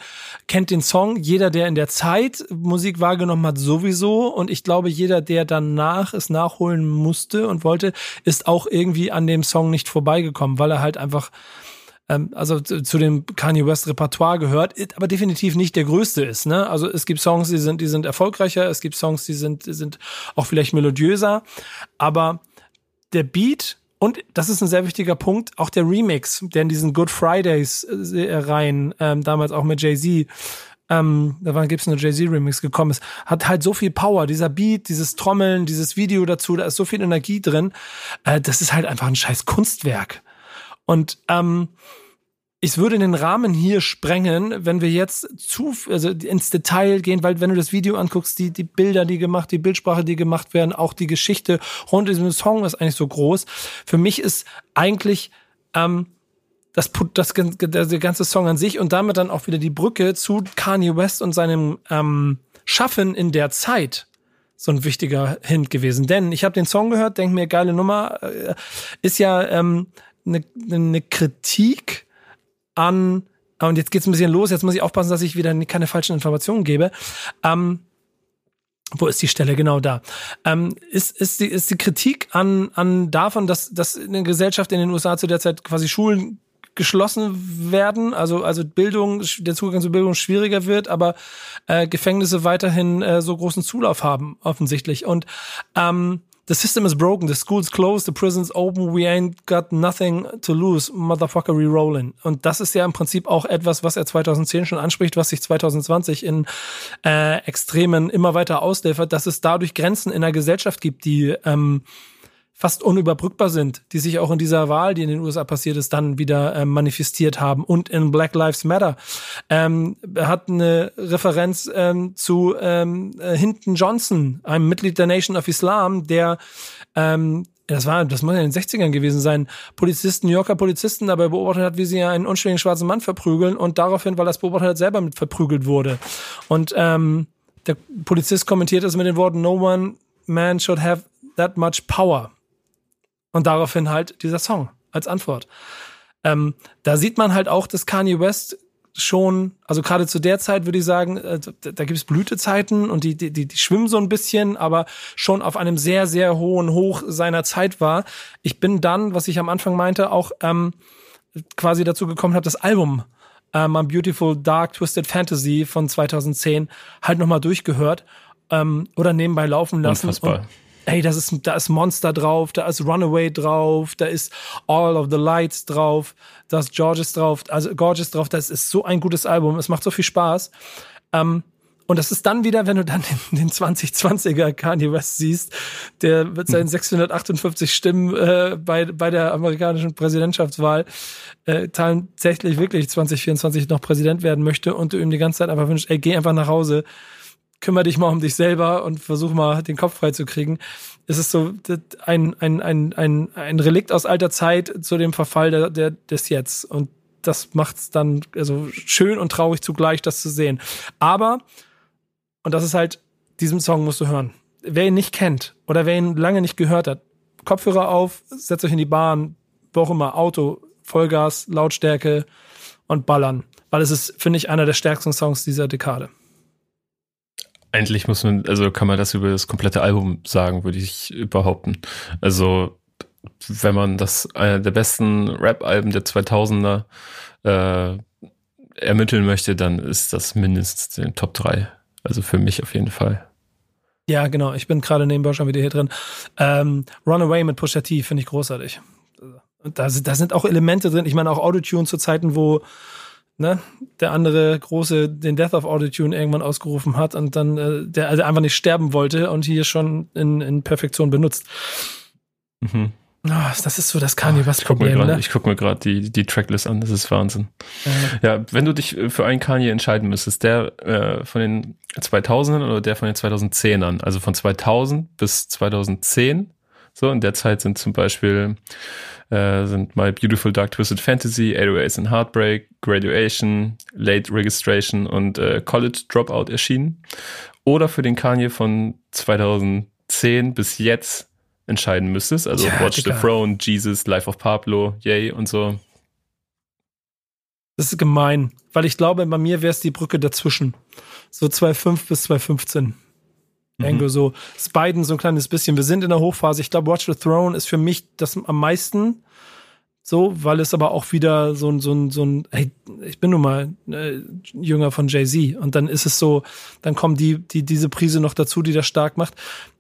kennt den Song. Jeder, der in der Zeit Musik wahrgenommen hat, sowieso. Und ich glaube, jeder, der danach es nachholen musste und wollte, ist auch irgendwie an dem Song nicht vorbeigekommen, weil er halt einfach, ähm, also zu, zu dem Kanye West Repertoire gehört, aber definitiv nicht der größte ist. Ne? Also es gibt Songs, die sind, die sind erfolgreicher. Es gibt Songs, die sind, die sind auch vielleicht melodiöser. Aber der Beat und das ist ein sehr wichtiger Punkt, auch der Remix, der in diesen Good Fridays äh, rein, ähm, damals auch mit Jay-Z, ähm, da gibt es eine Jay-Z-Remix gekommen ist, hat halt so viel Power. Dieser Beat, dieses Trommeln, dieses Video dazu, da ist so viel Energie drin. Äh, das ist halt einfach ein scheiß Kunstwerk. Und ähm, ich würde den Rahmen hier sprengen, wenn wir jetzt zu, also ins Detail gehen, weil wenn du das Video anguckst, die, die Bilder, die gemacht, die Bildsprache, die gemacht werden, auch die Geschichte rund um diesen Song ist eigentlich so groß. Für mich ist eigentlich ähm, das, das, gan- der, ganze Song an sich und damit dann auch wieder die Brücke zu Kanye West und seinem ähm, Schaffen in der Zeit so ein wichtiger Hint gewesen. Denn ich habe den Song gehört, denk mir, geile Nummer, äh, ist ja ähm, eine ne Kritik an, und jetzt geht's ein bisschen los, jetzt muss ich aufpassen, dass ich wieder keine falschen Informationen gebe. Ähm, wo ist die Stelle genau da? Ähm, ist, ist, die, ist die Kritik an, an davon, dass, dass eine Gesellschaft in den USA zu der Zeit quasi Schulen geschlossen werden, also also Bildung, der Zugang zu Bildung schwieriger wird, aber äh, Gefängnisse weiterhin äh, so großen Zulauf haben offensichtlich und ähm, The system is broken, the school's closed, the prison's open, we ain't got nothing to lose, motherfucker, we rollin'. Und das ist ja im Prinzip auch etwas, was er 2010 schon anspricht, was sich 2020 in äh, Extremen immer weiter ausliefert, dass es dadurch Grenzen in der Gesellschaft gibt, die ähm, fast unüberbrückbar sind, die sich auch in dieser Wahl, die in den USA passiert ist, dann wieder ähm, manifestiert haben und in Black Lives Matter. Ähm, hat eine Referenz ähm, zu ähm, äh, Hinton Johnson, einem Mitglied der Nation of Islam, der ähm, das war, das muss ja in den 60ern gewesen sein, Polizisten, New Yorker Polizisten dabei beobachtet hat, wie sie einen unschuldigen schwarzen Mann verprügeln und daraufhin, weil das beobachtet hat, selber mit verprügelt wurde. Und ähm, der Polizist kommentiert es mit den Worten, no one man should have that much power. Und daraufhin halt dieser Song als Antwort. Ähm, da sieht man halt auch, dass Kanye West schon, also gerade zu der Zeit würde ich sagen, äh, da, da gibt es Blütezeiten und die, die, die schwimmen so ein bisschen, aber schon auf einem sehr, sehr hohen Hoch seiner Zeit war. Ich bin dann, was ich am Anfang meinte, auch ähm, quasi dazu gekommen habe, das Album ähm, My Beautiful Dark Twisted Fantasy von 2010 halt nochmal durchgehört ähm, oder nebenbei laufen lassen. Unfassbar. Und ey, das ist, da ist Monster drauf, da ist Runaway drauf, da ist All of the Lights drauf, da ist Gorgeous drauf, also Gorgeous drauf, das ist so ein gutes Album, es macht so viel Spaß. Ähm, und das ist dann wieder, wenn du dann den, den 2020er Kanye West siehst, der mit seinen 658 Stimmen äh, bei, bei der amerikanischen Präsidentschaftswahl äh, tatsächlich wirklich 2024 noch Präsident werden möchte und du ihm die ganze Zeit einfach wünschst, ey, geh einfach nach Hause kümmere dich mal um dich selber und versuch mal den Kopf frei zu kriegen. Es ist so ein, ein, ein, ein, ein Relikt aus alter Zeit zu dem Verfall der, der, des Jetzt. Und das macht's dann also schön und traurig zugleich, das zu sehen. Aber, und das ist halt, diesen Song musst du hören. Wer ihn nicht kennt oder wer ihn lange nicht gehört hat, Kopfhörer auf, setzt euch in die Bahn, wo auch immer, Auto, Vollgas, Lautstärke und ballern. Weil es ist, finde ich, einer der stärksten Songs dieser Dekade. Eigentlich muss man, also kann man das über das komplette Album sagen, würde ich behaupten. Also, wenn man das einer der besten Rap-Alben der 2000er äh, ermitteln möchte, dann ist das mindestens in den Top 3. Also für mich auf jeden Fall. Ja, genau. Ich bin gerade nebenbei schon wieder hier drin. Ähm, Runaway mit Pusha T finde ich großartig. Da, da sind auch Elemente drin. Ich meine auch Autotune zu Zeiten, wo ne, der andere große den Death of Autotune irgendwann ausgerufen hat und dann äh, der also einfach nicht sterben wollte und hier schon in, in Perfektion benutzt. Mhm. Oh, das ist so das Kanye was Problem. Grad, ne? Ich gucke mir gerade die, die Tracklist an, das ist Wahnsinn. Ja. ja, wenn du dich für einen Kanye entscheiden müsstest, der äh, von den 2000ern oder der von den 2010ern, also von 2000 bis 2010, so in der Zeit sind zum Beispiel äh, sind My Beautiful Dark Twisted Fantasy, 808s and Heartbreak, Graduation, Late Registration und äh, College Dropout erschienen. Oder für den Kanye von 2010 bis jetzt entscheiden müsstest, also ja, Watch Digga. the Throne, Jesus, Life of Pablo, Yay und so. Das ist gemein, weil ich glaube, bei mir wäre es die Brücke dazwischen. So 2.5 bis 2.15. Mhm. Irgendwo so. Ist beiden so ein kleines bisschen. Wir sind in der Hochphase. Ich glaube, Watch the Throne ist für mich das am meisten so, weil es aber auch wieder so ein, so ein, so ein, hey, ich bin nun mal äh, Jünger von Jay-Z und dann ist es so, dann kommt die, die, diese Prise noch dazu, die das stark macht.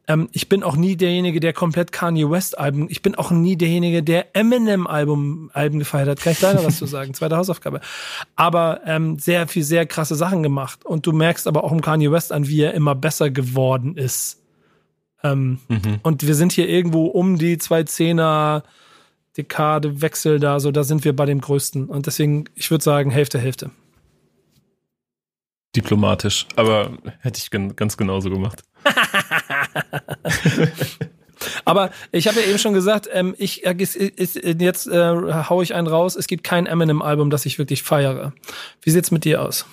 Ähm, ich bin auch nie derjenige, der komplett Kanye West Alben, ich bin auch nie derjenige, der Eminem Album, Alben gefeiert hat. Kann ich leider was zu sagen? Zweite Hausaufgabe. Aber ähm, sehr viel, sehr krasse Sachen gemacht und du merkst aber auch im Kanye West an, wie er immer besser geworden ist. Ähm, mhm. Und wir sind hier irgendwo um die zwei Zehner, Dekade Wechsel da, so da sind wir bei dem größten. Und deswegen, ich würde sagen, Hälfte, Hälfte. Diplomatisch, aber hätte ich ganz genauso gemacht. aber ich habe ja eben schon gesagt, ähm, ich äh, jetzt äh, hau ich einen raus. Es gibt kein Eminem-Album, das ich wirklich feiere. Wie sieht's mit dir aus?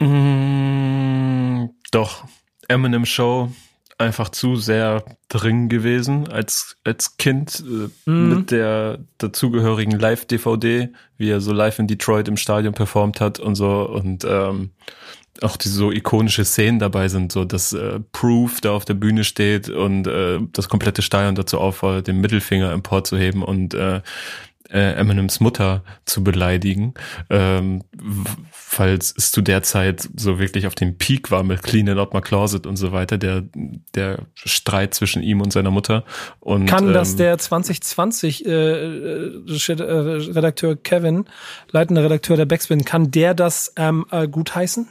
Mm, doch, Eminem Show einfach zu sehr drin gewesen als, als Kind äh, mhm. mit der dazugehörigen Live-DVD, wie er so live in Detroit im Stadion performt hat und so und ähm, auch die so ikonische Szenen dabei sind, so dass äh, Proof da auf der Bühne steht und äh, das komplette Stadion dazu auffordert, den Mittelfinger empor zu heben und äh, äh, Eminems Mutter zu beleidigen, ähm, falls es zu der Zeit so wirklich auf dem Peak war mit Clean and Out My Closet und so weiter, der, der Streit zwischen ihm und seiner Mutter. Und, Kann ähm, das der 2020 äh, äh, Redakteur Kevin, leitender Redakteur der Backspin, kann der das ähm, äh, gutheißen?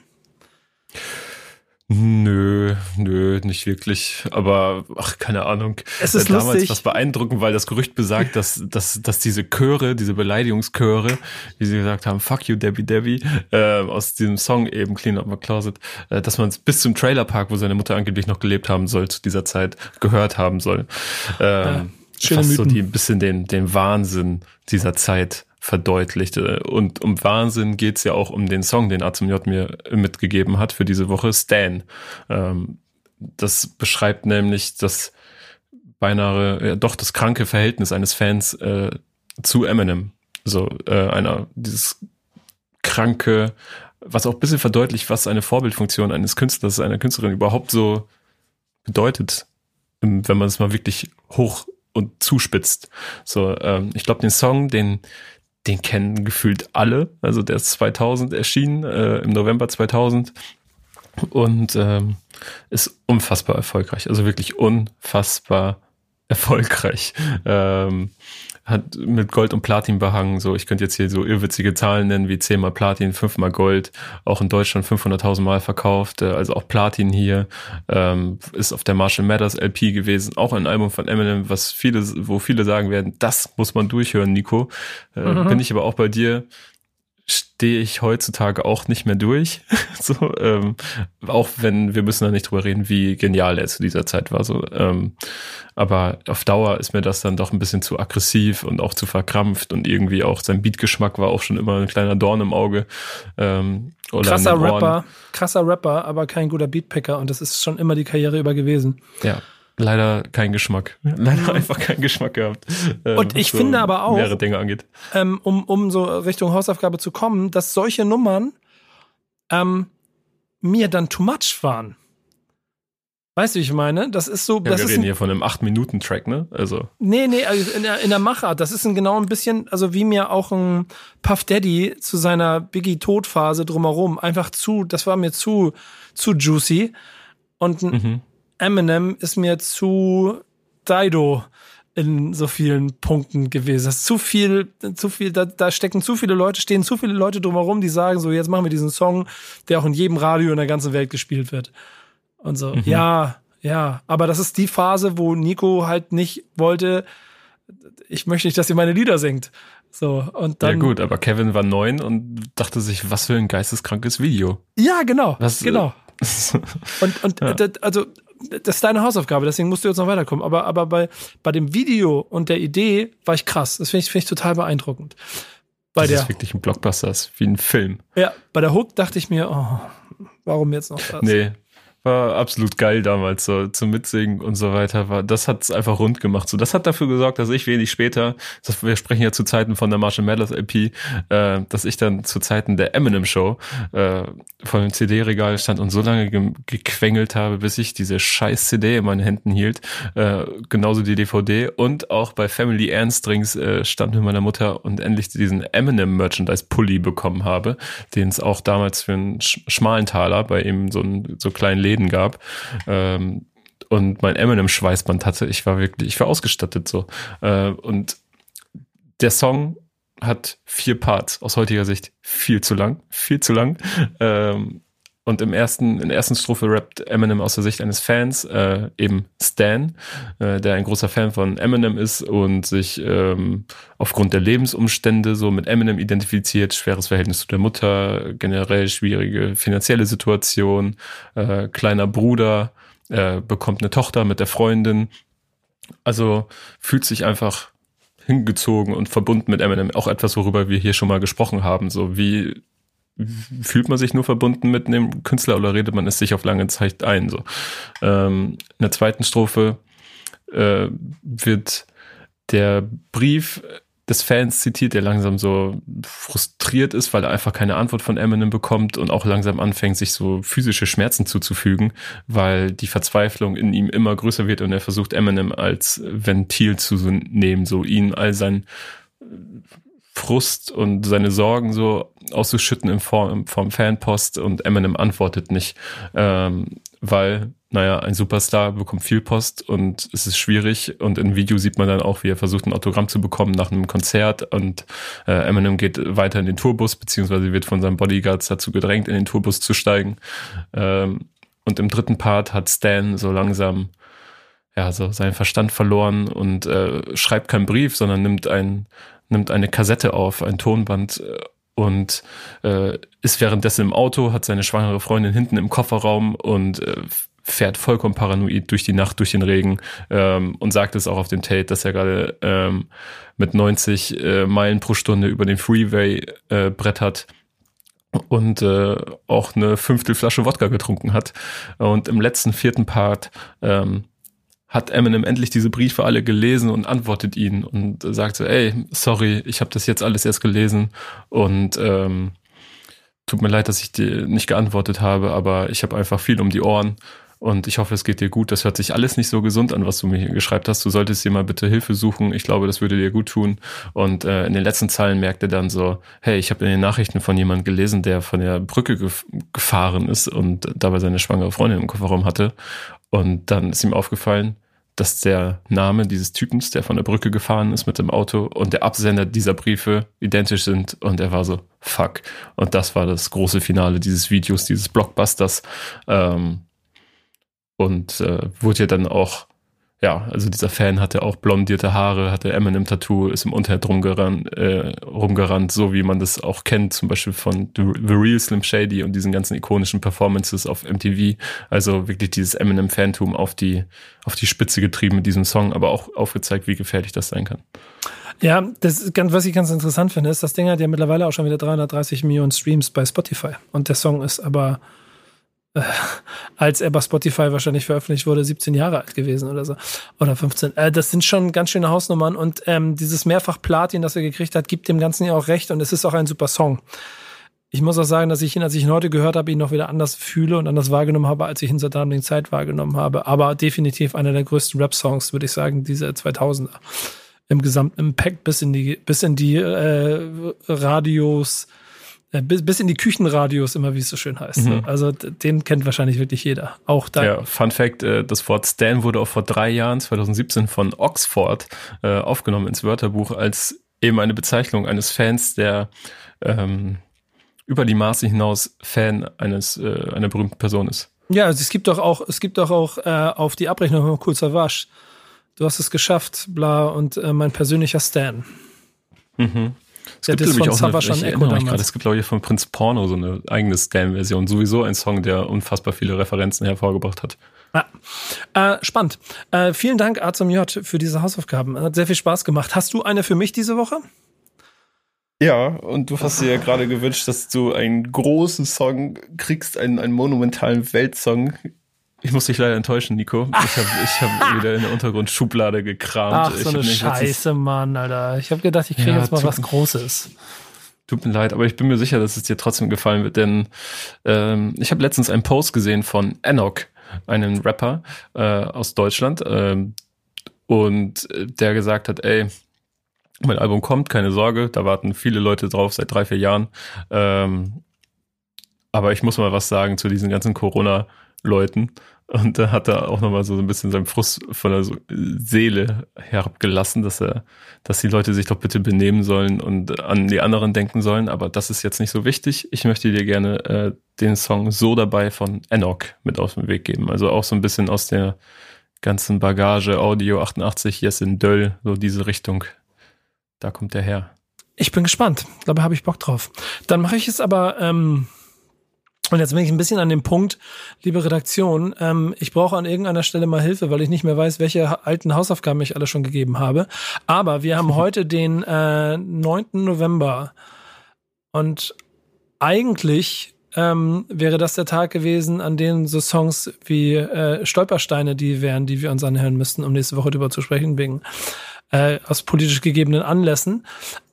Nö, nö, nicht wirklich. Aber ach, keine Ahnung. Es ist Äh, Damals lustig. was beeindruckend, weil das Gerücht besagt, dass, dass, dass diese Chöre, diese Beleidigungschöre, wie sie gesagt haben, fuck you, Debbie Debbie, äh, aus diesem Song eben Clean Up My Closet, äh, dass man es bis zum Trailerpark, wo seine Mutter angeblich noch gelebt haben soll, zu dieser Zeit gehört haben soll. Ähm, schöne was so Mythen. die ein bisschen den, den Wahnsinn dieser Zeit verdeutlichte. Und um Wahnsinn geht's ja auch um den Song, den A zum J mir mitgegeben hat für diese Woche, Stan. Ähm, das beschreibt nämlich das beinahe, ja, doch das kranke Verhältnis eines Fans äh, zu Eminem. So äh, einer, dieses kranke, was auch ein bisschen verdeutlicht, was eine Vorbildfunktion eines Künstlers, einer Künstlerin überhaupt so bedeutet, wenn man es mal wirklich hoch und zuspitzt. So, ähm, ich glaube, den Song, den den kennen gefühlt alle. Also der ist 2000 erschienen, äh, im November 2000 und ähm, ist unfassbar erfolgreich. Also wirklich unfassbar erfolgreich. Ähm, hat mit Gold und Platin behangen. So, ich könnte jetzt hier so irrwitzige Zahlen nennen wie 10 mal Platin, 5 mal Gold. Auch in Deutschland 500.000 Mal verkauft. Äh, Also auch Platin hier. Ähm, ist auf der Marshall Mathers LP gewesen. Auch ein Album von Eminem, was viele, wo viele sagen werden, das muss man durchhören, Nico. Äh, Mhm. Bin ich aber auch bei dir stehe ich heutzutage auch nicht mehr durch. so, ähm, auch wenn wir müssen da nicht drüber reden, wie genial er zu dieser Zeit war. So, ähm, aber auf Dauer ist mir das dann doch ein bisschen zu aggressiv und auch zu verkrampft und irgendwie auch sein Beatgeschmack war auch schon immer ein kleiner Dorn im Auge. Ähm, oder Krasser. Rapper, krasser Rapper, aber kein guter Beatpicker und das ist schon immer die Karriere über gewesen. Ja. Leider kein Geschmack. Leider einfach keinen Geschmack gehabt. ähm, Und ich was finde aber auch- Mehrere Dinge angeht. ähm, um, um so Richtung Hausaufgabe zu kommen, dass solche Nummern ähm, mir dann too much waren. Weißt du, wie ich meine? Das ist so, Ja, das wir ist reden ein, hier von einem 8-Minuten-Track, ne? Also. nee, nee, also in der, in der Machart. Das ist ein genau ein bisschen, also wie mir auch ein Puff Daddy zu seiner Biggie Todphase drumherum einfach zu, das war mir zu, zu juicy. Und Mhm. Eminem ist mir zu Dido in so vielen Punkten gewesen. Das ist zu viel, zu viel, da, da stecken zu viele Leute, stehen zu viele Leute drumherum, die sagen so, jetzt machen wir diesen Song, der auch in jedem Radio in der ganzen Welt gespielt wird. Und so, ja, ja, aber das ist die Phase, wo Nico halt nicht wollte, ich möchte nicht, dass ihr meine Lieder singt. So, und dann. ja gut, aber Kevin war neun und dachte sich, was für ein geisteskrankes Video. Ja, genau. Was, äh, genau. Und, und Ja. also, das ist deine Hausaufgabe, deswegen musst du jetzt noch weiterkommen. Aber, aber bei, bei dem Video und der Idee war ich krass. Das finde ich, finde ich total beeindruckend. Bei das der, ist wirklich ein Blockbuster, das ist wie ein Film. ja, bei der Hook dachte ich mir, oh, warum jetzt noch das? Nee, war absolut geil damals, so zum Mitsingen und so weiter. War, das hat's einfach rund gemacht. So, das hat dafür gesorgt, dass ich wenig später, das, wir sprechen ja zu Zeiten von der Marshall Mathers LP, äh, dass ich dann zu Zeiten der Eminem Show äh, vor dem CD-Regal stand und so lange ge gequengelt habe, bis ich diese scheiß CD in meinen Händen hielt. Äh, genauso die DVD und auch bei Family Ernstrings äh, stand mit meiner Mutter und endlich diesen Eminem Merchandise Pulli bekommen habe, den es auch damals für einen sch schmalen Taler bei ihm so, einen, so kleinen Läden gab. Ähm, und mein Eminem Schweißband hatte. Ich war wirklich, ich war ausgestattet so. Äh, und der Song hat vier Parts aus heutiger Sicht viel zu lang, viel zu lang. Ähm, und im ersten, in der ersten Strophe rappt Eminem aus der Sicht eines Fans, äh, eben Stan, äh, der ein großer Fan von Eminem ist und sich ähm, aufgrund der Lebensumstände so mit Eminem identifiziert, schweres Verhältnis zu der Mutter, generell schwierige finanzielle Situation, äh, kleiner Bruder, äh, bekommt eine Tochter mit der Freundin. Also fühlt sich einfach hingezogen und verbunden mit Eminem. Auch etwas, worüber wir hier schon mal gesprochen haben. So wie fühlt man sich nur verbunden mit einem Künstler oder redet man es sich auf lange Zeit ein? So ähm, in der zweiten Strophe äh, wird der Brief des Fans zitiert, der langsam so frustriert ist, weil er einfach keine Antwort von Eminem bekommt und auch langsam anfängt, sich so physische Schmerzen zuzufügen, weil die Verzweiflung in ihm immer größer wird und er versucht Eminem als Ventil zu nehmen, so ihn all sein Frust und seine Sorgen so auszuschütten in Form vom Fanpost und Eminem antwortet nicht, ähm, weil naja, ein Superstar bekommt viel Post und es ist schwierig. Und im Video sieht man dann auch, wie er versucht, ein Autogramm zu bekommen nach einem Konzert. Und äh, Eminem geht weiter in den Tourbus, beziehungsweise wird von seinen Bodyguards dazu gedrängt, in den Tourbus zu steigen. Ähm, und im dritten Part hat Stan so langsam ja, so seinen Verstand verloren und äh, schreibt keinen Brief, sondern nimmt ein, nimmt eine Kassette auf, ein Tonband äh, und äh, ist währenddessen im Auto, hat seine schwangere Freundin hinten im Kofferraum und äh, fährt vollkommen paranoid durch die Nacht, durch den Regen ähm, und sagt es auch auf dem Tape, dass er gerade ähm, mit 90 äh, Meilen pro Stunde über den Freeway äh, brettert und äh, auch eine Fünftelflasche Wodka getrunken hat. Und im letzten vierten Part ähm, hat Eminem endlich diese Briefe alle gelesen und antwortet ihnen und sagt so, ey, sorry, ich habe das jetzt alles erst gelesen und ähm, tut mir leid, dass ich dir nicht geantwortet habe, aber ich habe einfach viel um die Ohren und ich hoffe, es geht dir gut. Das hört sich alles nicht so gesund an, was du mir hier geschreibt hast. Du solltest dir mal bitte Hilfe suchen. Ich glaube, das würde dir gut tun. Und äh, in den letzten Zeilen merkt er dann so, hey, ich habe in den Nachrichten von jemandem gelesen, der von der Brücke gef gefahren ist und dabei seine schwangere Freundin im Kofferraum hatte. Und dann ist ihm aufgefallen, dass der Name dieses Typens, der von der Brücke gefahren ist mit dem Auto und der Absender dieser Briefe identisch sind. Und er war so, fuck. Und das war das große Finale dieses Videos, dieses Blockbusters. Ähm, und äh, wurde ja dann auch, ja, also dieser Fan hatte auch blondierte Haare, hatte Eminem-Tattoo, ist im Unterhemd rumgerannt, äh, rumgerannt, so wie man das auch kennt, zum Beispiel von The, Real Slim Shady und diesen ganzen ikonischen Performances auf MTV. Also wirklich dieses Eminem-Fantum auf die, auf die Spitze getrieben mit diesem Song, aber auch aufgezeigt, wie gefährlich das sein kann. Ja, das ganz, was ich ganz interessant finde, ist, das Ding hat ja mittlerweile auch schon wieder 330 Millionen Streams bei Spotify. Und der Song ist aber äh, als er bei Spotify wahrscheinlich veröffentlicht wurde, 17 Jahre alt gewesen oder so. Oder 15. Äh, das sind schon ganz schöne Hausnummern und ähm, dieses mehrfach Platin, das er gekriegt hat, gibt dem Ganzen ja auch recht und es ist auch ein super Song. Ich muss auch sagen, dass ich ihn, als ich ihn heute gehört habe, ihn noch wieder anders fühle und anders wahrgenommen habe, als ich ihn zur damaligen Zeit wahrgenommen habe. Aber definitiv einer der größten Rap-Songs, würde ich sagen, diese 2000er. Im gesamten Impact bis in die, bis in die äh, Radios, bis, bis in die Küchenradios immer, wie es so schön heißt. Mhm. Also den kennt wahrscheinlich wirklich jeder. Auch da. Ja, Fun Fact, äh, das Wort Stan wurde auch vor drei Jahren, 2017, von Oxford äh, aufgenommen ins Wörterbuch als eben eine Bezeichnung eines Fans, der ähm, über die Maße hinaus Fan eines äh, einer berühmten Person ist. Ja, also es gibt doch auch, es gibt doch auch äh, auf die Abrechnung von Cool Savage. Du hast es geschafft, bla, und äh, mein persönlicher Stan. Mhm. Es gibt nämlich auch eine, ich erinnere mich gerade, es gibt glaube ich von Prinz Porno so eine eigene Stan-Version. Sowieso ein Song, der unfassbar viele Referenzen hervorgebracht hat. Ja. Äh, spannend. Äh, vielen Dank, A zum J, für diese Hausaufgaben. Hat sehr viel Spaß gemacht. Hast du eine für mich diese Woche? Ja, und du hast dir ja gerade gewünscht, dass du einen großen Song kriegst, einen, einen monumentalen Weltsong. Ich muss dich leider enttäuschen, Nico. Ich habe ich hab wieder in der Untergrundschublade gekramt. Ach, so eine Scheiße, Mann, Alter. Ich habe gedacht, ich kriege ja, jetzt mal was Großes. Tut mir leid, aber ich bin mir sicher, dass es dir trotzdem gefallen wird, denn ähm, ich habe letztens einen Post gesehen von Enoch, einem Rapper äh, aus Deutschland, ähm, und der gesagt hat, ey, mein Album kommt, keine Sorge, da warten viele Leute drauf seit drei, vier Jahren. Ähm, aber ich muss mal was sagen zu diesen ganzen Corona-Leuten. Und da hat er auch nochmal so ein bisschen seinen Frust von der Seele herabgelassen, dass er, dass die Leute sich doch bitte benehmen sollen und an die anderen denken sollen. Aber das ist jetzt nicht so wichtig. Ich möchte dir gerne äh, den Song So dabei von Enoch mit auf den Weg geben. Also auch so ein bisschen aus der ganzen Bagage Audio 88, Yes in Döll, so diese Richtung. Da kommt der her. Ich bin gespannt. Dabei habe ich Bock drauf. Dann mache ich es aber ähm, und jetzt bin ich ein bisschen an dem Punkt, liebe Redaktion, ähm, ich brauche an irgendeiner Stelle mal Hilfe, weil ich nicht mehr weiß, welche alten Hausaufgaben ich alle schon gegeben habe. Aber wir haben heute den äh, 9. November und eigentlich ähm, wäre das der Tag gewesen, an dem so Songs wie äh, Stolpersteine die wären, die wir uns anhören müssten, um nächste Woche darüber zu sprechen, wegen äh, aus politisch gegebenen Anlässen.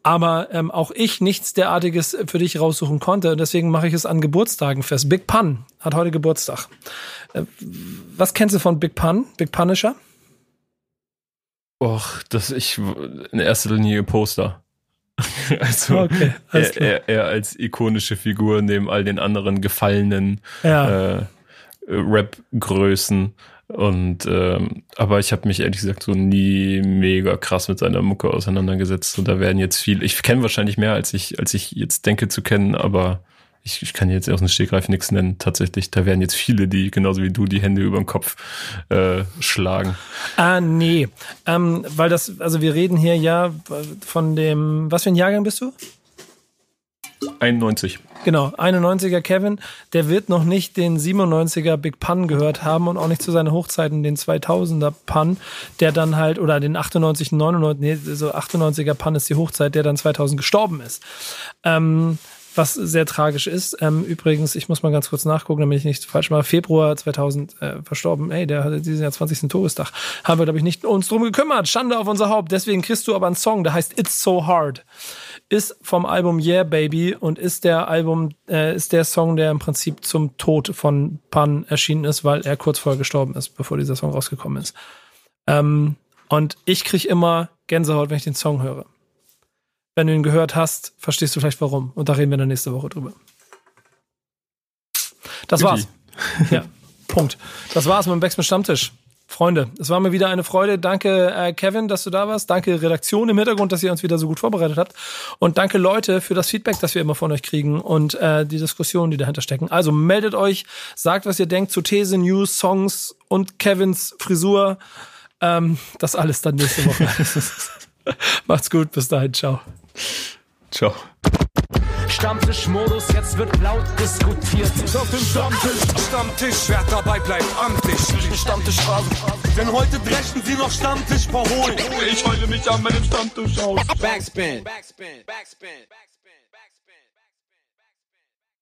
Aber ähm, auch ich nichts derartiges für dich raussuchen konnte. Deswegen mache ich es an Geburtstagen fest. Big Pun hat heute Geburtstag. Äh, was kennst du von Big Pun? Big Punisher? Och, das ich in erster Linie Poster. Also Okay, er, er, er als ikonische Figur neben all den anderen gefallenen Ja. äh, Rap-Größen. Und ähm, aber ich habe mich ehrlich gesagt so nie mega krass mit seiner Mucke auseinandergesetzt. Und da werden jetzt viel. Ich kenne wahrscheinlich mehr, als ich, als ich jetzt denke zu kennen, aber ich, ich kann jetzt aus dem Stegreif nichts nennen. Tatsächlich, da werden jetzt viele, die genauso wie du die Hände über den Kopf äh, schlagen. Ah, nee. Ähm, weil das, also wir reden hier ja von dem, was für ein Jahrgang bist du? 91. Genau, 91er Kevin, der wird noch nicht den 97er Big Pun gehört haben und auch nicht zu seinen Hochzeiten den 2000er Pun, der dann halt, oder den 98, 99, nee, so 98er Pun ist die Hochzeit, der dann 2000 gestorben ist. Ähm, was sehr tragisch ist. Ähm, übrigens, ich muss mal ganz kurz nachgucken, damit ich nicht falsch mache. Februar 2000 äh, verstorben. Ey, der hatte diesen Jahr 20. Todestag. Haben wir, glaube ich, nicht uns drum gekümmert. Schande auf unser Haupt. Deswegen kriegst du aber einen Song, der heißt It's So Hard. Ist vom Album Yeah Baby und ist der Album, äh, ist der Song, der im Prinzip zum Tod von Pan erschienen ist, weil er kurz vorher gestorben ist, bevor dieser Song rausgekommen ist. Ähm, und ich krieg immer Gänsehaut, wenn ich den Song höre. Wenn du ihn gehört hast, verstehst du vielleicht warum. Und da reden wir dann nächste Woche drüber. Das war's. Ja, Punkt. Das war's mit dem Backspin Stammtisch. Freunde, es war mir wieder eine Freude. Danke, äh, Kevin, dass du da warst. Danke, Redaktion im Hintergrund, dass ihr uns wieder so gut vorbereitet habt. Und danke, Leute, für das Feedback, das wir immer von euch kriegen und äh, die Diskussionen, die dahinter stecken. Also meldet euch, sagt, was ihr denkt zu These, News, Songs und Kevins Frisur. Ähm, das alles dann nächste Woche. Macht's gut, bis dahin, ciao. Ciao. Stammtischmodus, jetzt wird laut diskutiert. Auf dem Stammtisch, Stammtisch, wer dabei bleibt am Tisch. Stammtisch Phase. Denn heute brechen sie noch Stammtisch verholen. Ich heule mich an meinem Stammtisch aus. Backspin. Backspin. Backspin. Backspin.